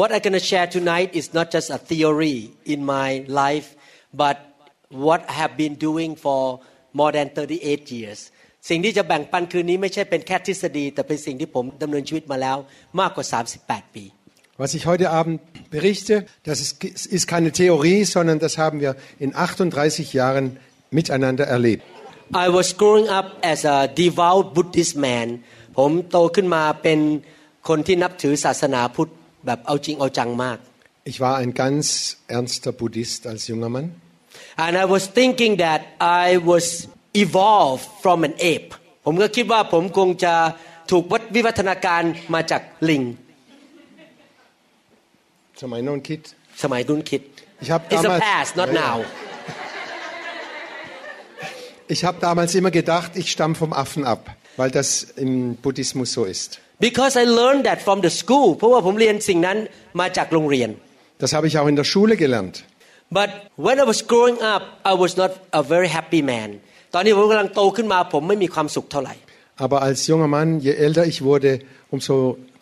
What I'm going to share tonight is not just a theory in my life, but what I have been doing for more than 38 years สิ่งที่จะแบ่งปันคืนนี้ไม่ใช่เป็นแค่ทฤษฎีแต่เป็นสิ่งที่ผมดำเนินชีวิตมาแล้วมากกว่า 38 ปี Was ich heute Abend berichte, das ist, ist keine Theorie, sondern das haben wir in 38 Jahren miteinander erlebt. I was growing up as a devout Buddhist man ผมโตขึ้นมาเป็นคนที่นับถือศาสนาพุทธแบบเอาจริงเอาจังมาก Ich war ein ganz ernster Buddhist als junger Mann. and I was thinking that I was evolved from an ape ผมก็คิดว่าผมคงจะถูกวัดวิวัฒนาการมาจากลิง Zu meinem neuen Kind. สมัยรุ่นคิด Ich habe It's a damals, past not Ja, ja. now ich habe damals immer gedacht, ich stamme vom Affen ab, weil das im Buddhismus so ist. because I learned that from the school เพราะว่าผมเรียนสิ่งนั้นมาจากโรงเรียน Das habe ich auch in der Schule gelernt. but when I was growing up I was not a very happy man ตอนนี้ผมกำลังโตขึ้นมาผมไม่มีความสุขเท่าไหร่ Aber als junger Mann, je älter ich wurde, umso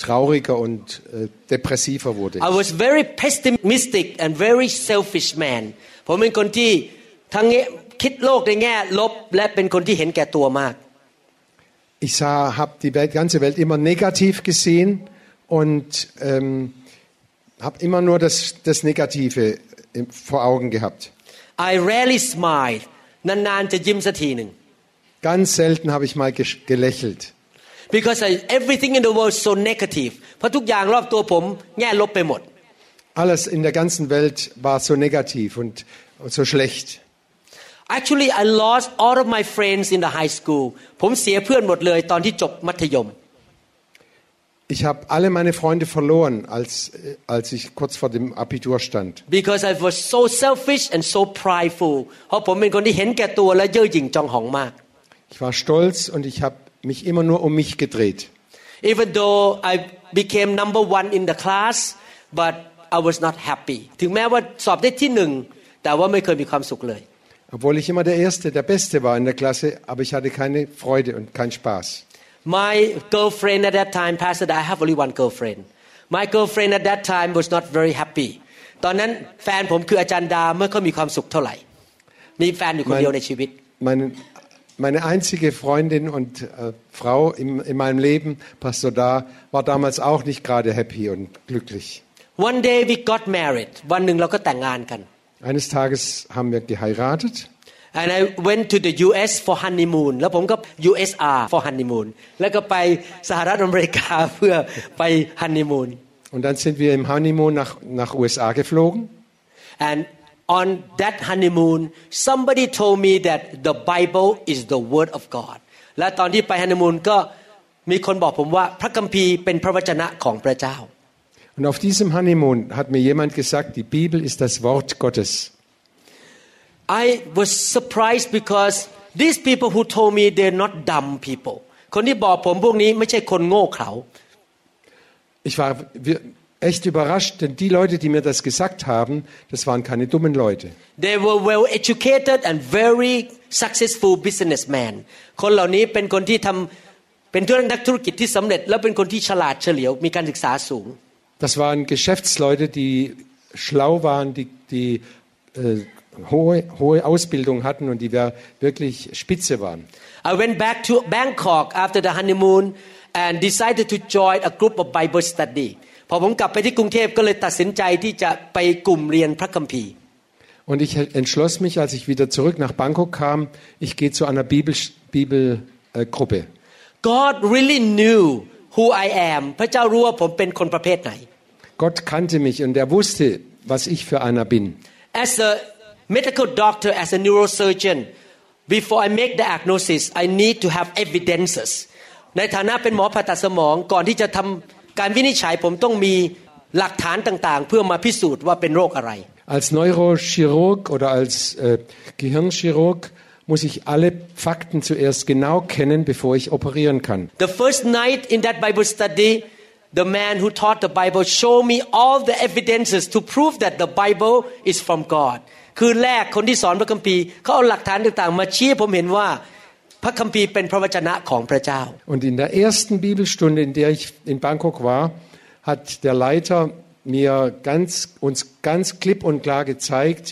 trauriger und äh, depressiver wurde I ich. was very pessimistic and very selfish man ผมเป็นคนที่ทั้งแง่ คิดโลกในแง่ลบ และเป็นคนที่เห็นแก่ตัวมาก Ich habe die Welt, ganze Welt immer negativ gesehen und ähm, habe immer nur das, das Negative im- vor Augen gehabt. I rarely smile นานๆจะยิ้มสักทีหนึ่ง Ganz selten habe ich mal gesch- gelächelt, because I, everything in the world is so negative เพราะทุกอย่างรอบตัวผมแง่ลบไปหมด Alles in der ganzen Welt war so negativ und, und so schlecht. Actually I lost all of my friends in the high school ผมเสียเพื่อนหมดเลยตอนที่จบมัธยม Ich habe alle meine Freunde verloren, als, äh, als ich kurz vor dem Abitur stand. because I was so selfish and so prideful เพราะผมเป็นคนที่เห็นแก่ตัวและเย่อหยิ่งจองหองมาก Ich war stolz und ich habe mich immer nur um mich gedreht. even though I became number one in the class but I was not happy ถึงแม้ว่าสอบได้ที่หนึ่งแต่ว่าไม่เคยมีความสุขเลย Obwohl ich immer der Erste, der Beste war in der Klasse, aber ich hatte keine Freude und keinen Spaß. my girlfriend at that time pastor I have only one girlfriend my girlfriend at that time was not very happy ตอนนั้นแฟนผมคืออาจารย์ดาไม่ค่อยมีความสุขเท่าไหร่ มีแฟนอยู่คนเดียวในชีวิต Meine, meine einzige Freundin und äh, Frau im, in meinem Leben, Pastor Da, war damals auch nicht gerade happy und glücklich. one day we got married วันหนึ่งเราก็แต่งงานกัน Eines Tages haben wir geheiratet and I went to the US for honeymoon แล้วผมก็ USR for honeymoon แล้วก็ไปสหรัฐอเมริกา เพื่อไป honeymoon und dann sind wir im Honeymoon nach, nach USA geflogen. and on that honeymoon somebody told me that the Bible is the word of God และตอนที่ไป honeymoon ก็มีคนบอกผมว่าพระคัมภีร์เป็นพระวจนะของพระเจ้า Und auf diesem Honeymoon hat mir jemand gesagt, die Bibel ist das Wort Gottes. I was surprised because these people who told me they're not dumb people คนที่บอกผมพวกนี้ไม่ใช่คนโง่เขลา Ich war wir- echt überrascht, denn die Leute, die mir das gesagt haben, das waren keine dummen Leute. They were well educated and very successful businessmen คนเหล่านี้เป็นคนที่ทำเป็นนักธุรกิจที่สำเร็จ และเป็นคนที่ฉลาดเฉลียวมีการศึกษาสูง Das waren Geschäftsleute, die schlau waren, die, die äh, hohe, hohe Ausbildung hatten und die wer- wirklich spitze waren. I went back to Bangkok after the honeymoon and decided to join a group of Bible study พอผมกลับไปที่กรุงเทพก็เลยตัดสินใจที่จะไปกลุ่มเรียนพระคัมภีร์ Und ich entschloss mich, als ich wieder zurück nach Bangkok kam, ich gehe zu einer Bibelgruppe. Bibel, äh, Gruppe. God really knew who I am พระเจ้ารู้ว่าผมเป็นคนประเภทไหน Gott kannte mich und er wusste, was ich für einer bin. As a medical doctor, as a neurosurgeon, before I make the diagnosis, I need to have evidences. ในฐานะเป็นหมอผ่าตัดสมองก่อนที่จะทำการวินิจฉัยผมต้องมีหลักฐานต่างๆ เพื่อมาพิสูจน์ว่าเป็นโรคอะไร Als Neurochirurg oder als äh, Gehirnchirurg muss ich alle Fakten zuerst genau kennen, bevor ich operieren kann. The first night in that Bible study the man who taught the Bible showed me all the evidences to prove that the Bible is from God คืนแรกคนที่สอนพระคัมภีร์เขาเอาหลักฐานต่างๆ มาชี้ให้ผมเห็นว่าพระคัมภีร์เป็นพระวจนะของพระเจ้า Und in der ersten Bibelstunde, in der ich in Bangkok war, hat der Leiter mir ganz, uns ganz klipp und klar gezeigt,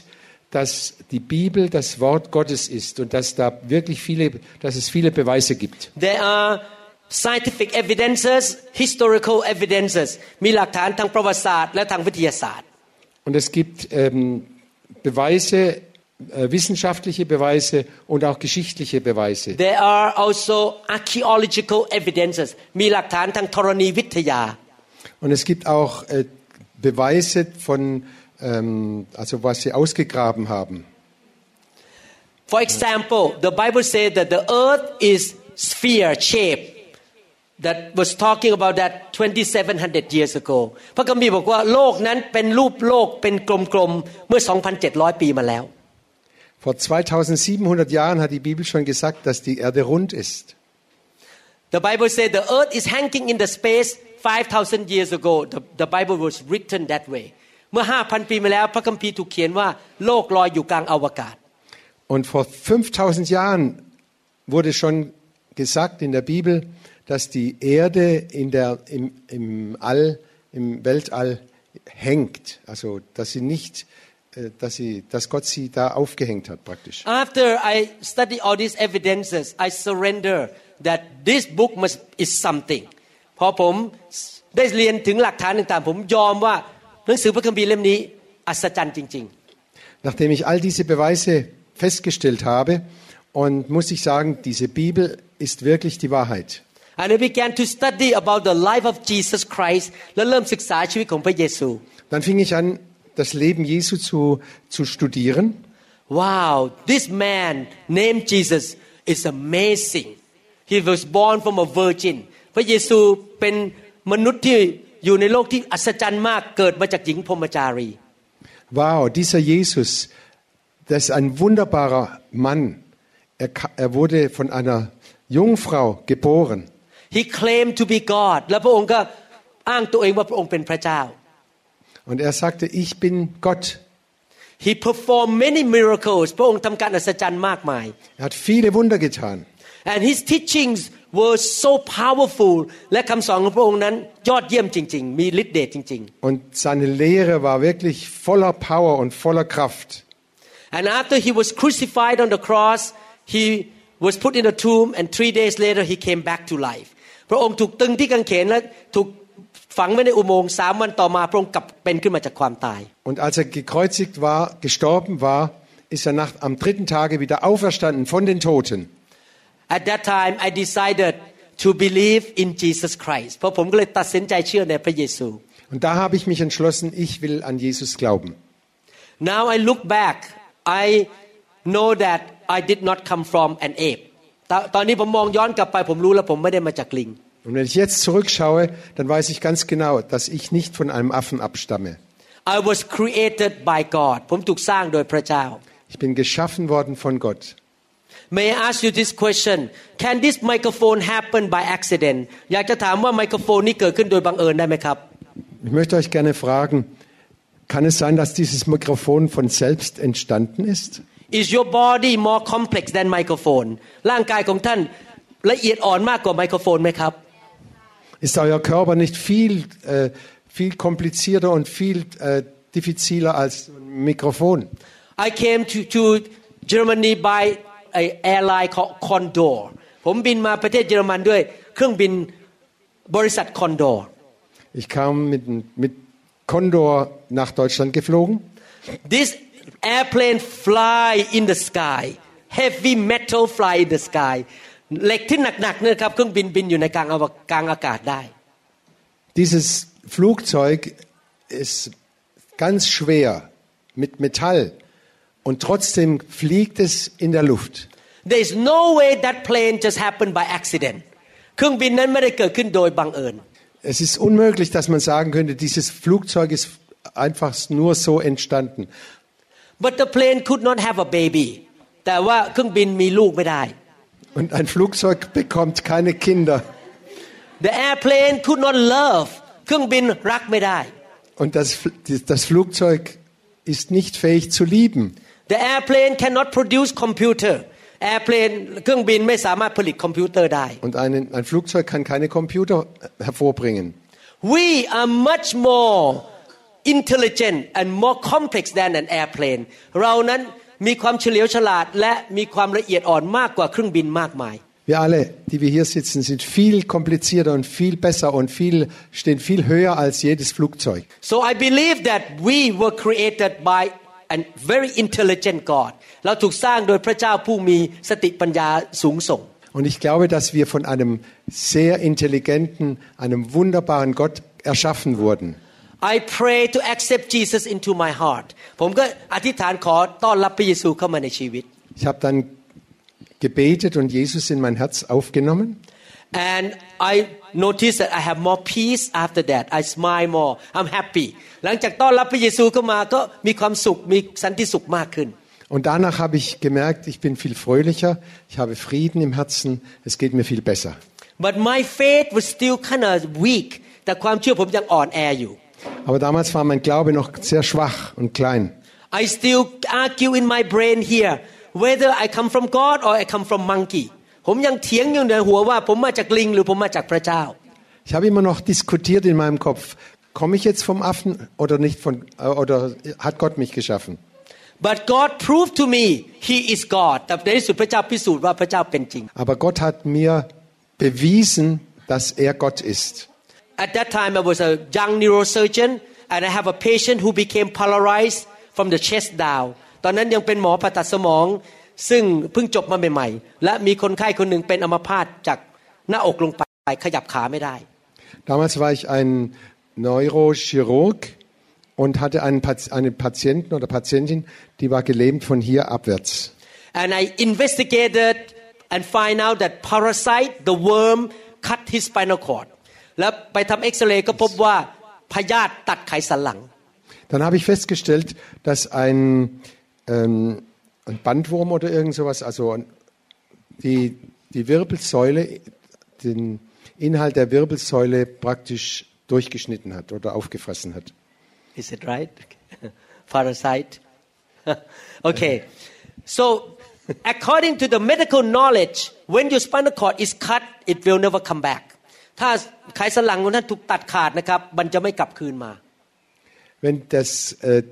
dass die Bibel das Wort Gottes ist und dass da wirklich viele, dass es viele Beweise gibt. There are scientific evidences historical evidences มีหลักฐานทางประวัติศาสตร์และทางวิทยาศาสตร์ Und es gibt ähm, Beweise, äh, wissenschaftliche Beweise und auch geschichtliche Beweise. There are also archaeological evidences มีหลักฐานทางธรณีวิทยา Und es gibt auch äh, Beweise von, ähm, also was sie ausgegraben haben. For example, the Bible says that the earth is sphere shape that was talking about that 2700 years ago พระคัมภีร์บอกว่าโลกนั้นเป็นรูปโลกเป็นกลมๆ เมื่อ 2,700 ปีมาแล้ว Vor 2700 Jahren hat die Bibel schon gesagt, dass die Erde rund ist. The Bible says the earth is hanging in the space 5,000 years ago the, the Bible was written that way เมื่อ 5,000 ปีมาแล้ว พระคัมภีร์ถูกเขียนว่าโลกลอยอยู่กลางอวกาศ Und vor 5000 Jahren wurde schon gesagt in der Bibel, dass die Erde in der, im, im All, im Weltall hängt. Also, dass sie nicht, äh, dass, sie, dass Gott sie da aufgehängt hat praktisch. After I study all these evidences, I surrender that this book must is something. พอผมได้เรียนถึงหลักฐานต่างๆ ผมยอมว่าหนังสือพระคัมภีร์เล่มนี้อัศจรรย์จริง Nachdem ich all diese Beweise festgestellt habe, und muss ich sagen, diese Bibel ist wirklich die Wahrheit. ๆ and I began to study about the life of Jesus Christ และเริ่มศึกษาชีวิตของพระเยซู Dann fing ich an, das Leben Jesu zu, zu studieren. Wow this man named Jesus is amazing he was born from a virgin พระเยซูเป็นมนุษย์ที่อยู่ในโลกที่อัศจรรย์มากเกิดมาจากหญิงพรหมจารี Wow, dieser Jesus, das ist ein wunderbarer Mann. Er, ka- er wurde von einer Jungfrau geboren. He claimed to be God และพระองค์ก็อ้างตัวเองว่าพระองค์เป็นพระเจ้า Und er sagte, ich bin Gott. He performed many miracles พระองค์ทำการอัศจรรย์มากมาย Er hat viele Wunder getan. and his teachings were so powerful และคำสอนของพระองค์นั้น ยอดเยี่ยมจริง ๆ มีฤทธิ์เดชจริง Und seine Lehre war wirklich voller Power und voller Kraft.ๆ and after he was crucified on the cross he was put in a tomb and three days later he came back to life พระองค์ถูกตึงที่กางเขนและถูกฝังไว้ในอุโมงค์สามวันต่อมาพระองค์กลับเป็นขึ้นมาจากความตาย Und als er gekreuzigt war, gestorben war, ist er nach, am dritten Tage wieder auferstanden von den Toten. At that time I decided to believe in Jesus Christ เพราะผมก็เลยตัดสินใจเชื่อในพระเยซู Und da habe ich mich entschlossen, ich will an Jesus glauben. Now I look back I know that I did not come from an ape ตตอนนี้ผมมองย้อนกลับไปผมรู้แล้วผมไม่ได้มาจากลิง Und wenn ich jetzt zurückschaue, dann weiß ich ganz genau, dass ich nicht von einem Affen abstamme. I was created by God ผมถูกสร้างโดยพระเจ้า Ich bin geschaffen worden von Gott. May I ask you this question Can this microphone happen by accident อยากจะถามว่าไมโครโฟนนี้เกิดขึ้นโดยบังเอิญได้ไหมครับ Ich möchte euch gerne fragen, kann es sein, dass dieses Mikrofon von selbst entstanden ist? Is your body more complex than microphone ร่างกายของท่านละเอียดอ่อนมากกว่าไมโครโฟนไหมครับ Ist euer Körper nicht viel, äh, viel komplizierter und viel äh, diffiziler als ein Mikrofon? I came to, to Germany by a airline called Condor ผมบินมาประเทศเยอรมันด้วยเครื่องบินบริษัท Condor Ich kam mit, mit Condor nach Deutschland geflogen. This airplane fly in the sky heavy metal fly in the sky เหล็กที่หนักๆเนี่ยครับเครื่องบินบินอยู่ในกลางอวกลางอากาศได้ Dieses Flugzeug ist ganz schwer mit Metall und trotzdem fliegt es in der Luft. There is no way that plane just happened by accident เครื่องบินนั้นไม่ได้เกิดขึ้นโดยบังเอิญ Es ist unmöglich, dass man sagen könnte, dieses Flugzeug ist einfach nur so entstanden. but the plane could not have a baby แต่ว่าเครื่องบินมีลูกไม่ได้ Und ein Flugzeug bekommt keine Kinder. the airplane could not love เครื่องบินรักไม่ได้ Und das, das Flugzeug ist nicht fähig zu lieben. the airplane cannot produce computer airplane เครื่องบินไม่สามารถผลิตคอมพิวเตอร์ได้ Und ein, ein Flugzeug kann keine Computer hervorbringen. we are much more intelligent and more complex than an airplane เรานั้น มีความเฉลียวฉลาด และมีความละเอียดอ่อนมากกว่าเครื่องบินมากมาย Wir alle, die wir hier sitzen, sind viel komplizierter und viel besser und viel, stehen viel höher als jedes Flugzeug. so I believe that we were created by a very intelligent God เราถูกสร้างโดยพระเจ้าผู้มีสติปัญญาสูงส่ง Und ich glaube, dass wir von einem sehr intelligenten, einem wunderbaren Gott erschaffen wurden. I pray to accept Jesus into my heart ผมก็อธิษฐานขอต้อนรับพระเยซูเข้ามาในชีวิต Ich habe dann gebetet und Jesus in mein Herz aufgenommen. and I noticed that I have more peace after that I smile more I'm happy หลังจากต้อนรับพระเยซูเข้ามาก็มีความสุขมีสันติสุขมากขึ้น Und danach habe ich gemerkt, ich bin viel fröhlicher, ich habe Frieden im Herzen, es geht mir viel besser. but my faith was still kind of weak แต่ความเชื่อผมยังอ่อนแออยู่ Aber damals war mein Glaube noch sehr schwach und klein. I still argue in my brain here whether I come from God or I come from monkey ผมยังเถียงอยู่ในหัวว่าผมมาจากลิงหรือผมมาจากพระเจ้า Ich habe immer noch diskutiert in meinem Kopf, komme ich jetzt vom Affen oder nicht von, äh, oder hat Gott mich geschaffen? but God proved to me He is God แต่ในที่สุดพระเจ้าพิสูจน์ว่าพระเจ้าเป็นจริง Aber Gott hat mir bewiesen, dass er Gott ist. At that time I was a young neurosurgeon and I have a patient who became paralyzed from the chest down ตอนนั้นยังเป็นหมอผ่าตัดสมอง ซึ่งเพิ่งจบมาใหม่ๆ และมีคนไข้คนหนึ่งเป็นอัมพาตจากหน้าอกลงไปขยับขาไม่ได้ Damals war ich ein Neurochirurg und hatte einen, Pat- einen Patienten oder Patientin, die war gelähmt von hier abwärts. and I investigated and find out that parasite the worm cut his spinal cord แล้วไปทำเอ็กซเรย์ก็พบว่าพยาธิตัดไขสันหลัง Dann habe ich festgestellt, dass ein, ähm, ein Bandwurm oder irgend sowas, also die, die Wirbelsäule, den Inhalt der Wirbelsäule praktisch durchgeschnitten hat oder aufgefressen hat. Is it right? Parasite. okay. So, according to the medical knowledge, when your spinal cord is cut, it will never come back. ถ้าไขสันหลังของท่านถูกตัดขาดนะครับ มันจะไม่กลับคืนมา Wenn das, äh,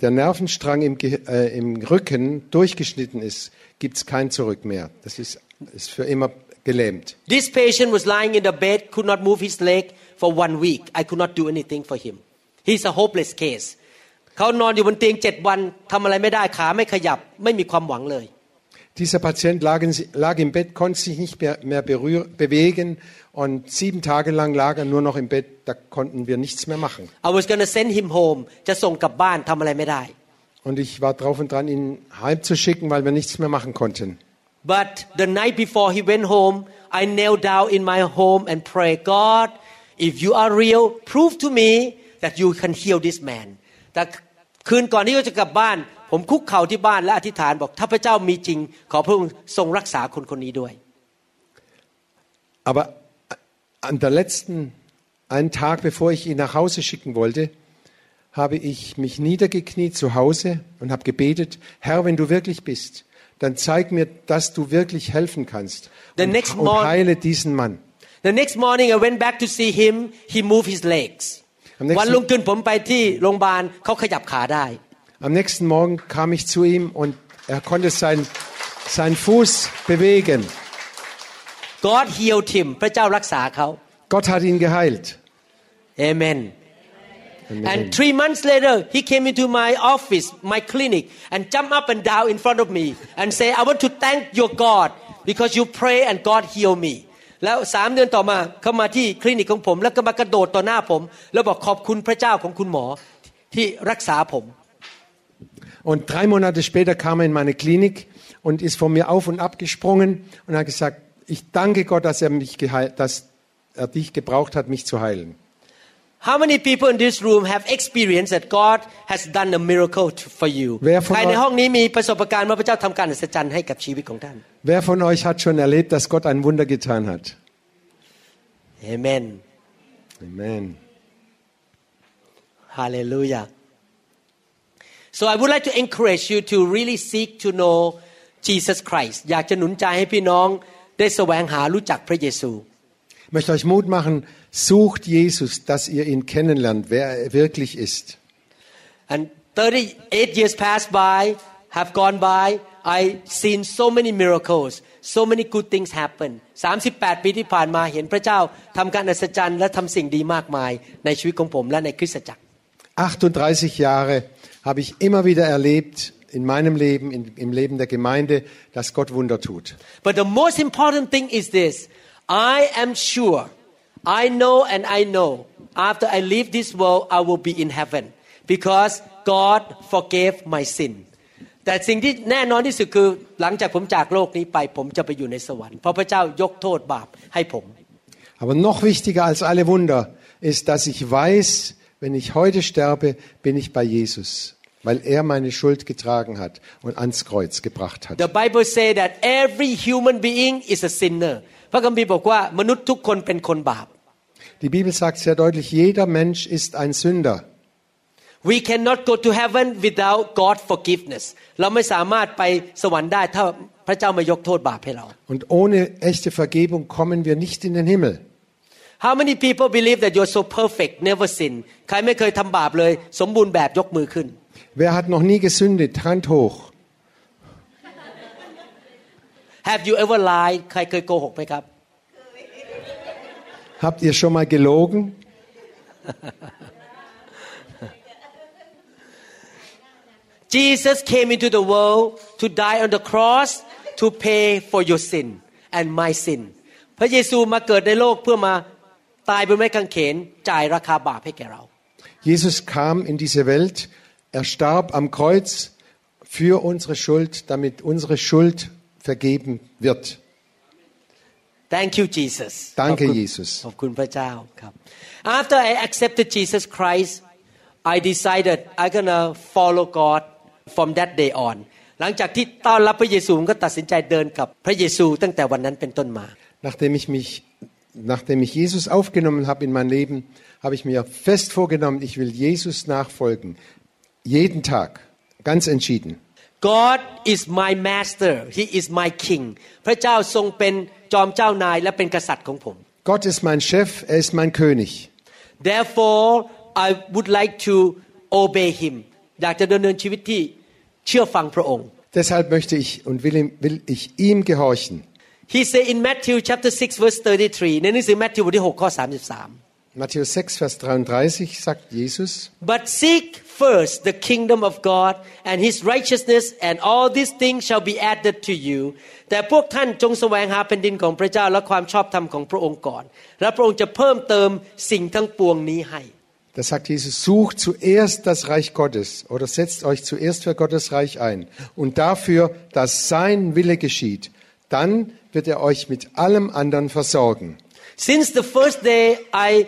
der Nervenstrang im, Ge- äh, im Rücken durchgeschnitten ist, gibt es kein Zurück mehr. Das ist, ist für immer gelähmt. This patient was lying in the bed, could not move his leg for one week. I could not do anything for him. He's a hopeless case. เขานอนอยู่บนเตียงเจ็ดวันทำอะไรไม่ได้ขาไม่ขยับ ไม่มีความหวังเลย Dieser Patient lag, in, lag im Bett, konnte sich nicht mehr, mehr berühr, bewegen und sieben Tage lang lag er nur noch im Bett, da konnten wir nichts mehr machen. I was gonna send him home จะส่งกลับบ้านทำอะไรไม่ได้ Und ich war drauf und dran, ihn heimzuschicken, weil wir nichts mehr machen konnten. But the night before he went home, I knelt down in my home and prayed, God, if you are real, prove to me that you can heal this man. แต่คืนก่อนที่เขาจะกลับบ้าน ผมคุกเข่าที่บ้านและอธิษฐานบอก ถ้าพระเจ้ามีจริง ขอพระองค์ทรงรักษาคนคนนี้ด้วย Aber an der letzten, einen Tag bevor ich ihn nach Hause schicken wollte, habe ich mich niedergekniet zu Hause und habe gebetet, Herr, wenn du wirklich bist, dann zeig mir, dass du wirklich helfen kannst The und, next und morning- heile diesen Mann. The next morning I went back to see him he moved his legs Am nächsten- วันรุ่งขึ้นผมไปที่โรงพยาบาลเขาขยับขาได้ Am nächsten Morgen kam ich zu ihm und er konnte sein, seinen Fuß bewegen. God healed him พระเจ้ารักษาเขา Gott hat ihn geheilt. Amen Amen. And three months later, he came into my office, my clinic, and jumped up and down in front of me and say, I want to thank your God because you pray and God heal me. แล้วสามเดือนต่อมาเขามาที่คลินิกของผม แล้วก็มากระโดดต่อหน้าผม แล้วบอกขอบคุณพระเจ้าของคุณหมอที่รักษาผม Und drei Monate später kam er in meine Klinik und ist von mir auf und ab gesprungen und hat gesagt, ich danke Gott, dass er, mich geheilt, dass er dich gebraucht hat, mich zu heilen. How many people in this room have experienced that God has done a miracle to- for you แวร์ von ใครใน euch- ห้องนี้มีประสบการณ์ว่าพระเจ้าทำการอัศจรรย์ให้กับชีวิตของท่าน Wer von euch hat schon erlebt, dass Gott ein Wunder getan hat? Amen Amen. Hallelujah So I would like to encourage you to really seek to know Jesus Christ อยากจะหนุนใจให้พี่น้อง ได้แสวงหารู้จักพระเยซู Ich möchte euch Mut machen, sucht Jesus, dass ihr ihn kennenlernt, wer er wirklich ist. And 38 years passed by, have gone by. I seen so many miracles, so many good things happen. 38 ปีที่ผ่านมาเห็นพระเจ้าทำการอัศจรรย์และทำสิ่งดีมากมายในชีวิตของผมและในคริสตจักร 38 Jahre habe ich immer wieder erlebt in meinem Leben, in, im Leben der Gemeinde, dass Gott Wunder tut. But the most important thing is this. I am sure, I know and I know, after I leave this world, I will be in heaven because God forgave my sin. แต่สิ่งที่แน่นอนที่สุดคือหลังจากผมจากโลกนี้ไป ผมจะไปอยู่ในสวรรค์เพราะพระเจ้ายกโทษบาปให้ผม Aber noch wichtiger als alle Wunder ist, dass ich weiß, wenn ich heute sterbe, bin ich bei Jesus, weil er meine Schuld getragen hat und ans Kreuz gebracht hat. The Bible say that every human being is a sinner พระคัมภีร์บอกว่ามนุษย์ทุกคนเป็นคนบาป Die Bibel sagt sehr deutlich, jeder Mensch ist ein Sünder. We cannot go to heaven without God forgiveness เราไม่สามารถไปสวรรค์ได้ถ้าพระเจ้าไม่ยกโทษบาปให้เรา Und ohne echte Vergebung kommen wir nicht in den Himmel. How many people believe that you're so perfect never sin ใครไม่เคยทำบาปเลย สมบูรณ์แบบยกมือขึ้น Wer hat noch nie gesündigt? Hand hoch. Have you ever lied ใครเคยโกหกไหมครับ Habt ihr schon mal gelogen? Jesus came into the world to die on the cross to pay for your sin and my sin พระเยซูมาเกิดในโลกเพื่อมาตายบนไม้กางเขนจ่ายราคาบาปให้แก่เรา Jesus kam in diese Welt, er starb am Kreuz für unsere Schuld, damit unsere Schuld vergeben wird. Thank you Jesus Danke, ขอบคุณ Jesus ขอบคุณพระเจ้าครับ After I accepted Jesus Christ I decided I'm gonna follow God from that day on หลังจากที่ต้อนรับพระเยซูผมก็ตัดสินใจเดินกับพระเยซูตั้งแต่วันนั้นเป็นต้นมา Nachdem ich mich, nachdem ich Jesus aufgenommen habe in mein Leben, habe ich mir fest vorgenommen, ich will Jesus nachfolgen. Jeden Tag. Ganz entschieden. God is my master He is my king พระเจ้าทรงเป็นจอมเจ้านายและเป็นกษัตริย์ของผม Gott ist mein Chef, er ist mein König. Therefore I would like to obey Him อยากจะดำเนินชีวิตที่เชื่อฟังพระองค์ Deshalb möchte ich und will, ihm, will ich ihm gehorchen. He said in Matthew chapter 6 verse 33ในหนังสือ Matthew บทที่6ข้อ33 Matthäus 6, Vers 33 sagt Jesus, But seek first the kingdom of God and his righteousness and all these things shall be added to you แต่พวกท่านจงแสวงหาแผ่นดินของพระเจ้าและความชอบธรรมของพระองค์ก่อน และพระองค์จะเพิ่มเติมสิ่งทั้งปวงนี้ให้ da sagt Jesus, sucht zuerst das Reich Gottes oder setzt euch zuerst für Gottes Reich ein und dafür, dass sein Wille geschieht. Dann wird er euch mit allem anderen versorgen. Since the first day I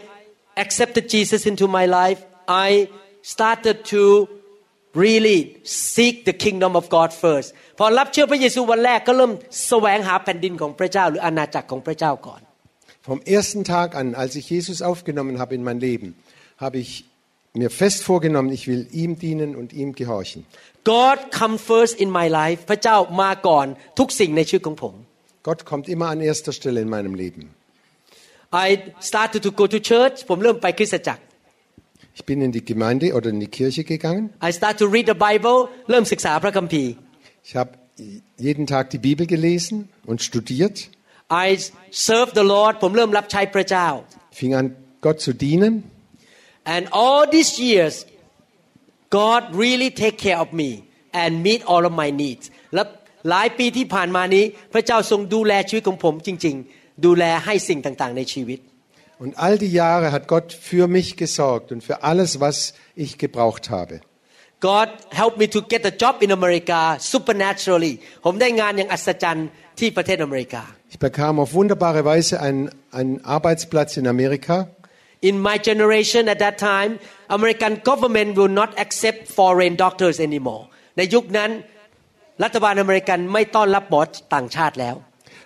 accepted Jesus into my life I started to really seek the kingdom of God first พอรับเชื่อพระเยซูวันแรกก็เริ่มแสวงหาแผ่นดินของพระเจ้าหรืออาณาจักรของพระเจ้าก่อน Vom ersten Tag an, als ich Jesus aufgenommen habe in mein Leben, habe ich mir fest vorgenommen, ich will ihm dienen und ihm gehorchen. God come first in my life พระเจ้ามาก่อนทุกสิ่งในชีวิตของผม Gott kommt immer an erster Stelle in meinem Leben. I started to go to church ผมเริ่มไปคริสตจักร Ich bin in die Gemeinde oder in die Kirche gegangen. I start to read the Bible เริ่มศึกษาพระคัมภีร์ Ich habe jeden Tag die Bibel gelesen und studiert. I serve the Lord ผมเริ่มรับใช้พระเจ้า fing an, Gott zu dienen. and all these years God really take care of me and meet all of my needs และหลายปีที่ผ่านมานี้ พระเจ้าทรงดูแลชีวิตของผมจริง ๆ ดูแลให้สิ่งต่างๆในชีวิต Und all die Jahre hat Gott für mich gesorgt und für alles, was ich gebraucht habe. God helped me to get a job in America supernaturally ผมได้งานอย่างอัศจรรย์ที่ประเทศอเมริกา Ich bekam auf wunderbare Weise einen, einen Arbeitsplatz in Amerika. In my generation at that time American government will not accept foreign doctors anymore ในยุคนั้นรัฐบาลอเมริกันไม่ต้อนรับหมอต่างชาติแล้ว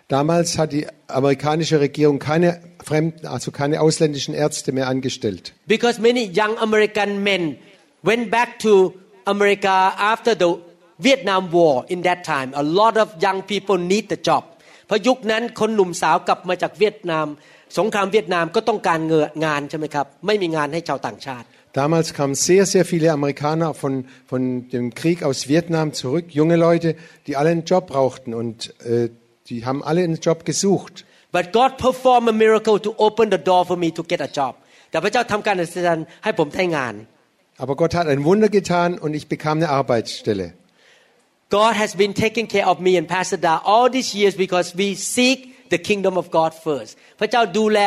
Damals hat die amerikanische Regierung keine Fremden, also keine ausländischen Ärzte mehr angestellt. because many young American men went back to America after the Vietnam War in that time a lot of young people need the job เพราะยุคนั้นคนหนุ่มสาวกลับมาจากเวียดนาม สงครามเวียดนามก็ต้องการเงงานใช่ไหมครับ ไม่มีงานให้ชาวต่างชาติ Damals kamen sehr, sehr viele Amerikaner von, von dem Krieg aus Vietnam zurück, junge Leute, die alle einen Job brauchten und äh, die haben alle einen Job gesucht. but God performed a miracle to open the door for me to get a job แต่พระเจ้าทำการอัศจรรย์ให้ผมได้งาน Aber Gott hat ein Wunder getan und ich bekam eine Arbeitsstelle. God has been taking care of me and Pastor Da all these years because we seek the kingdom of God first พระเจ้าดูแล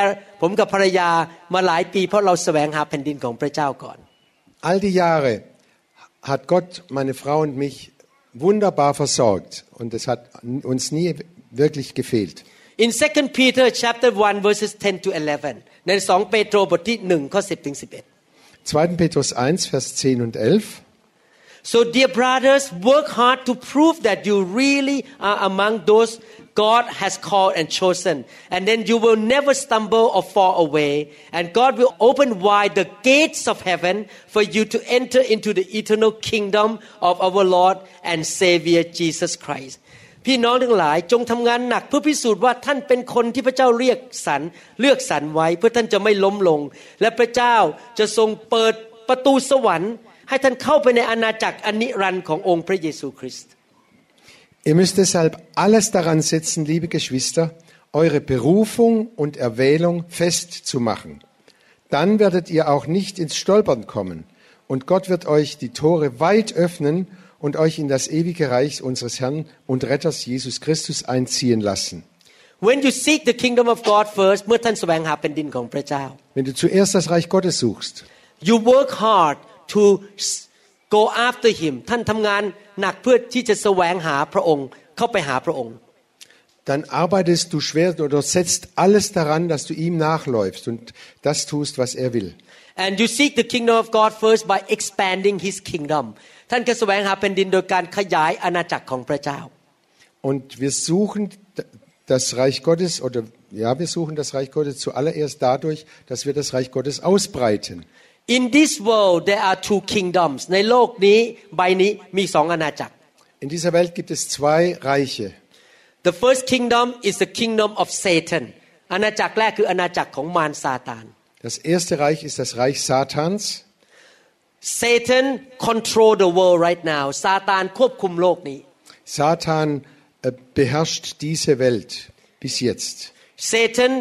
ผมกับภรรยามาหลายปีเพราะเราแสวงหาแผ่นดินของพระเจ้าก่อน All die Jahre hat Gott meine Frau und mich wunderbar versorgt und es hat uns nie wirklich gefehlt. In 2 Peter chapter 1 verses 10 to 11 ใน2เปโตรบทที่1ข้อ10ถึง11 2. Petrus 1, Vers 10 und 11. So, dear brothers, work hard to prove that you really are among those God has called and chosen. And then you will never stumble or fall away. And God will open wide the gates of heaven for you to enter into the eternal kingdom of our Lord and Savior Jesus Christ. พี่น้องทั้งหลายจงทำงานหนักเพื่อพิสูจน์ว่าท่านเป็นคนที่พระเจ้าเรียกสรรเลือกสรรไว้เพื่อท่านจะไม่ล้มลง และพระเจ้าจะทรงเปิดประตูสวรรค์ ให้ท่านเข้าไปในอาณาจักรอนนิรันดร์ขององค์พระเยซูคริสต์ Ihr müsst deshalb alles daran setzen, liebe Geschwister, eure Berufung und Erwählung festzumachen. Dann werdet ihr auch nicht ins Stolpern kommen. Und Gott wird euch die Tore weit öffnen und euch in das ewige Reich unseres Herrn und Retters Jesus Christus einziehen lassen. When you seek the kingdom of God first เมื่อท่านแสวงหาแผ่นดินของพระเจ้า Wenn du zuerst das Reich Gottes suchst, you work hard to s- go after him ท่านทำงานหนักเพื่อที่จะแสวงหาพระองค์ เข้าไปหาพระองค์ dann arbeitest du schwer oder setzt alles daran, dass du ihm nachläufst und das tust, was er will. and you seek the kingdom of God first by expanding his kingdom ท่านก็แสวงหาแผ่นดินโดยการขยายอาณาจักรของพระเจ้า Und wir suchen das Reich Gottes oder ja, wir suchen das Reich Gottes zuallererst dadurch, dass wir das Reich Gottes ausbreiten. In this world there are two kingdoms ในโลกนี้ใบนี้มีสองอาณาจักร In dieser Welt gibt es zwei Reiche. The first kingdom is the kingdom of Satan อาณาจักรแรกคืออาณาจักรของมารซาตาน Das erste Reich ist das Reich Satans. Satan control the world right now ซาตานควบคุมโลกนี้ Satan äh, beherrscht diese Welt bis jetzt. Satan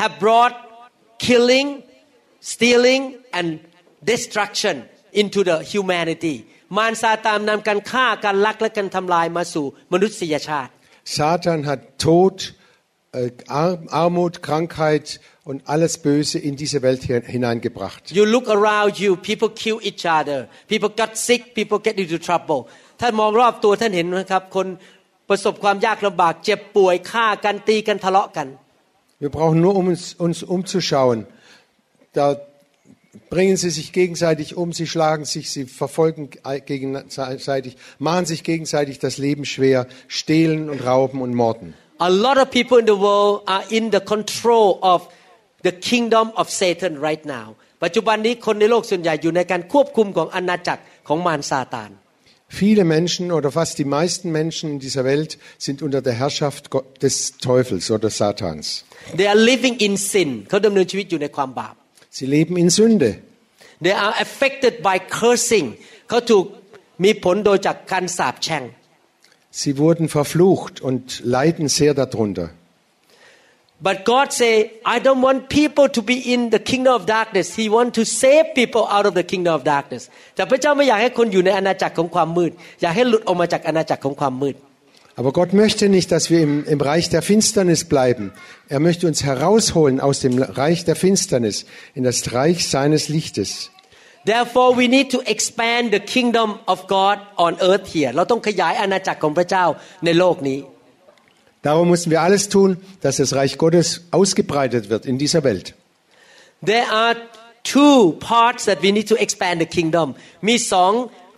have brought killing stealing and destruction into the humanity มารซาตานนำการฆ่าการลักและการทำลายมาสู่มนุษยชาติ Satan hat Tod, äh, Ar Armut, Krankheit und alles Böse in diese Welt hier hineingebracht. You look around you people kill each other people got sick people get into trouble ท่านมองรอบตัวท่านเห็นไหมครับ คนประสบความยากลำบาก เจ็บป่วยฆ่ากันตีกันทะเลาะกัน Wir brauchen nur um uns, uns umzuschauen. Da bringen sie sich gegenseitig um, sie schlagen sich, sie verfolgen gegenseitig, machen sich gegenseitig das Leben schwer, stehlen und rauben und morden. A lot of people in the world are in the control of the kingdom of Satan right now ปัจจุบันนี้คนในโลกส่วนใหญ่อยู่ในการควบคุมของอาณาจักรของมารซาตาน Viele Menschen oder fast die meisten Menschen in dieser Welt sind unter der Herrschaft Gott- des Teufels oder Satans. They are living in sin เขาดำเนินชีวิตอยู่ในความบาป Sie leben in Sünde. They are affected by cursing เขาถูกมีผลโดยจากการสาปแช่ง Sie wurden verflucht und leiden sehr darunter. But God say I don't want people to be in the kingdom of darkness He want to save people out of the kingdom of darkness แต่พระเจ้าไม่อยากให้คนอยู่ในอาณาจักรของความมืด อยากให้หลุดออกมาจากอาณาจักรของความมืด Aber Gott möchte nicht, dass wir im, im Reich der Finsternis bleiben. Er möchte uns herausholen aus dem Reich der Finsternis in das Reich seines Lichtes. Therefore we need to expand the kingdom of God on earth here เราต้องขยายอาณาจักรของพระเจ้าในโลกนี้ Darum müssen wir alles tun, dass das Reich Gottes ausgebreitet wird in dieser Welt. There are two parts that we need to expand the kingdom มีสอง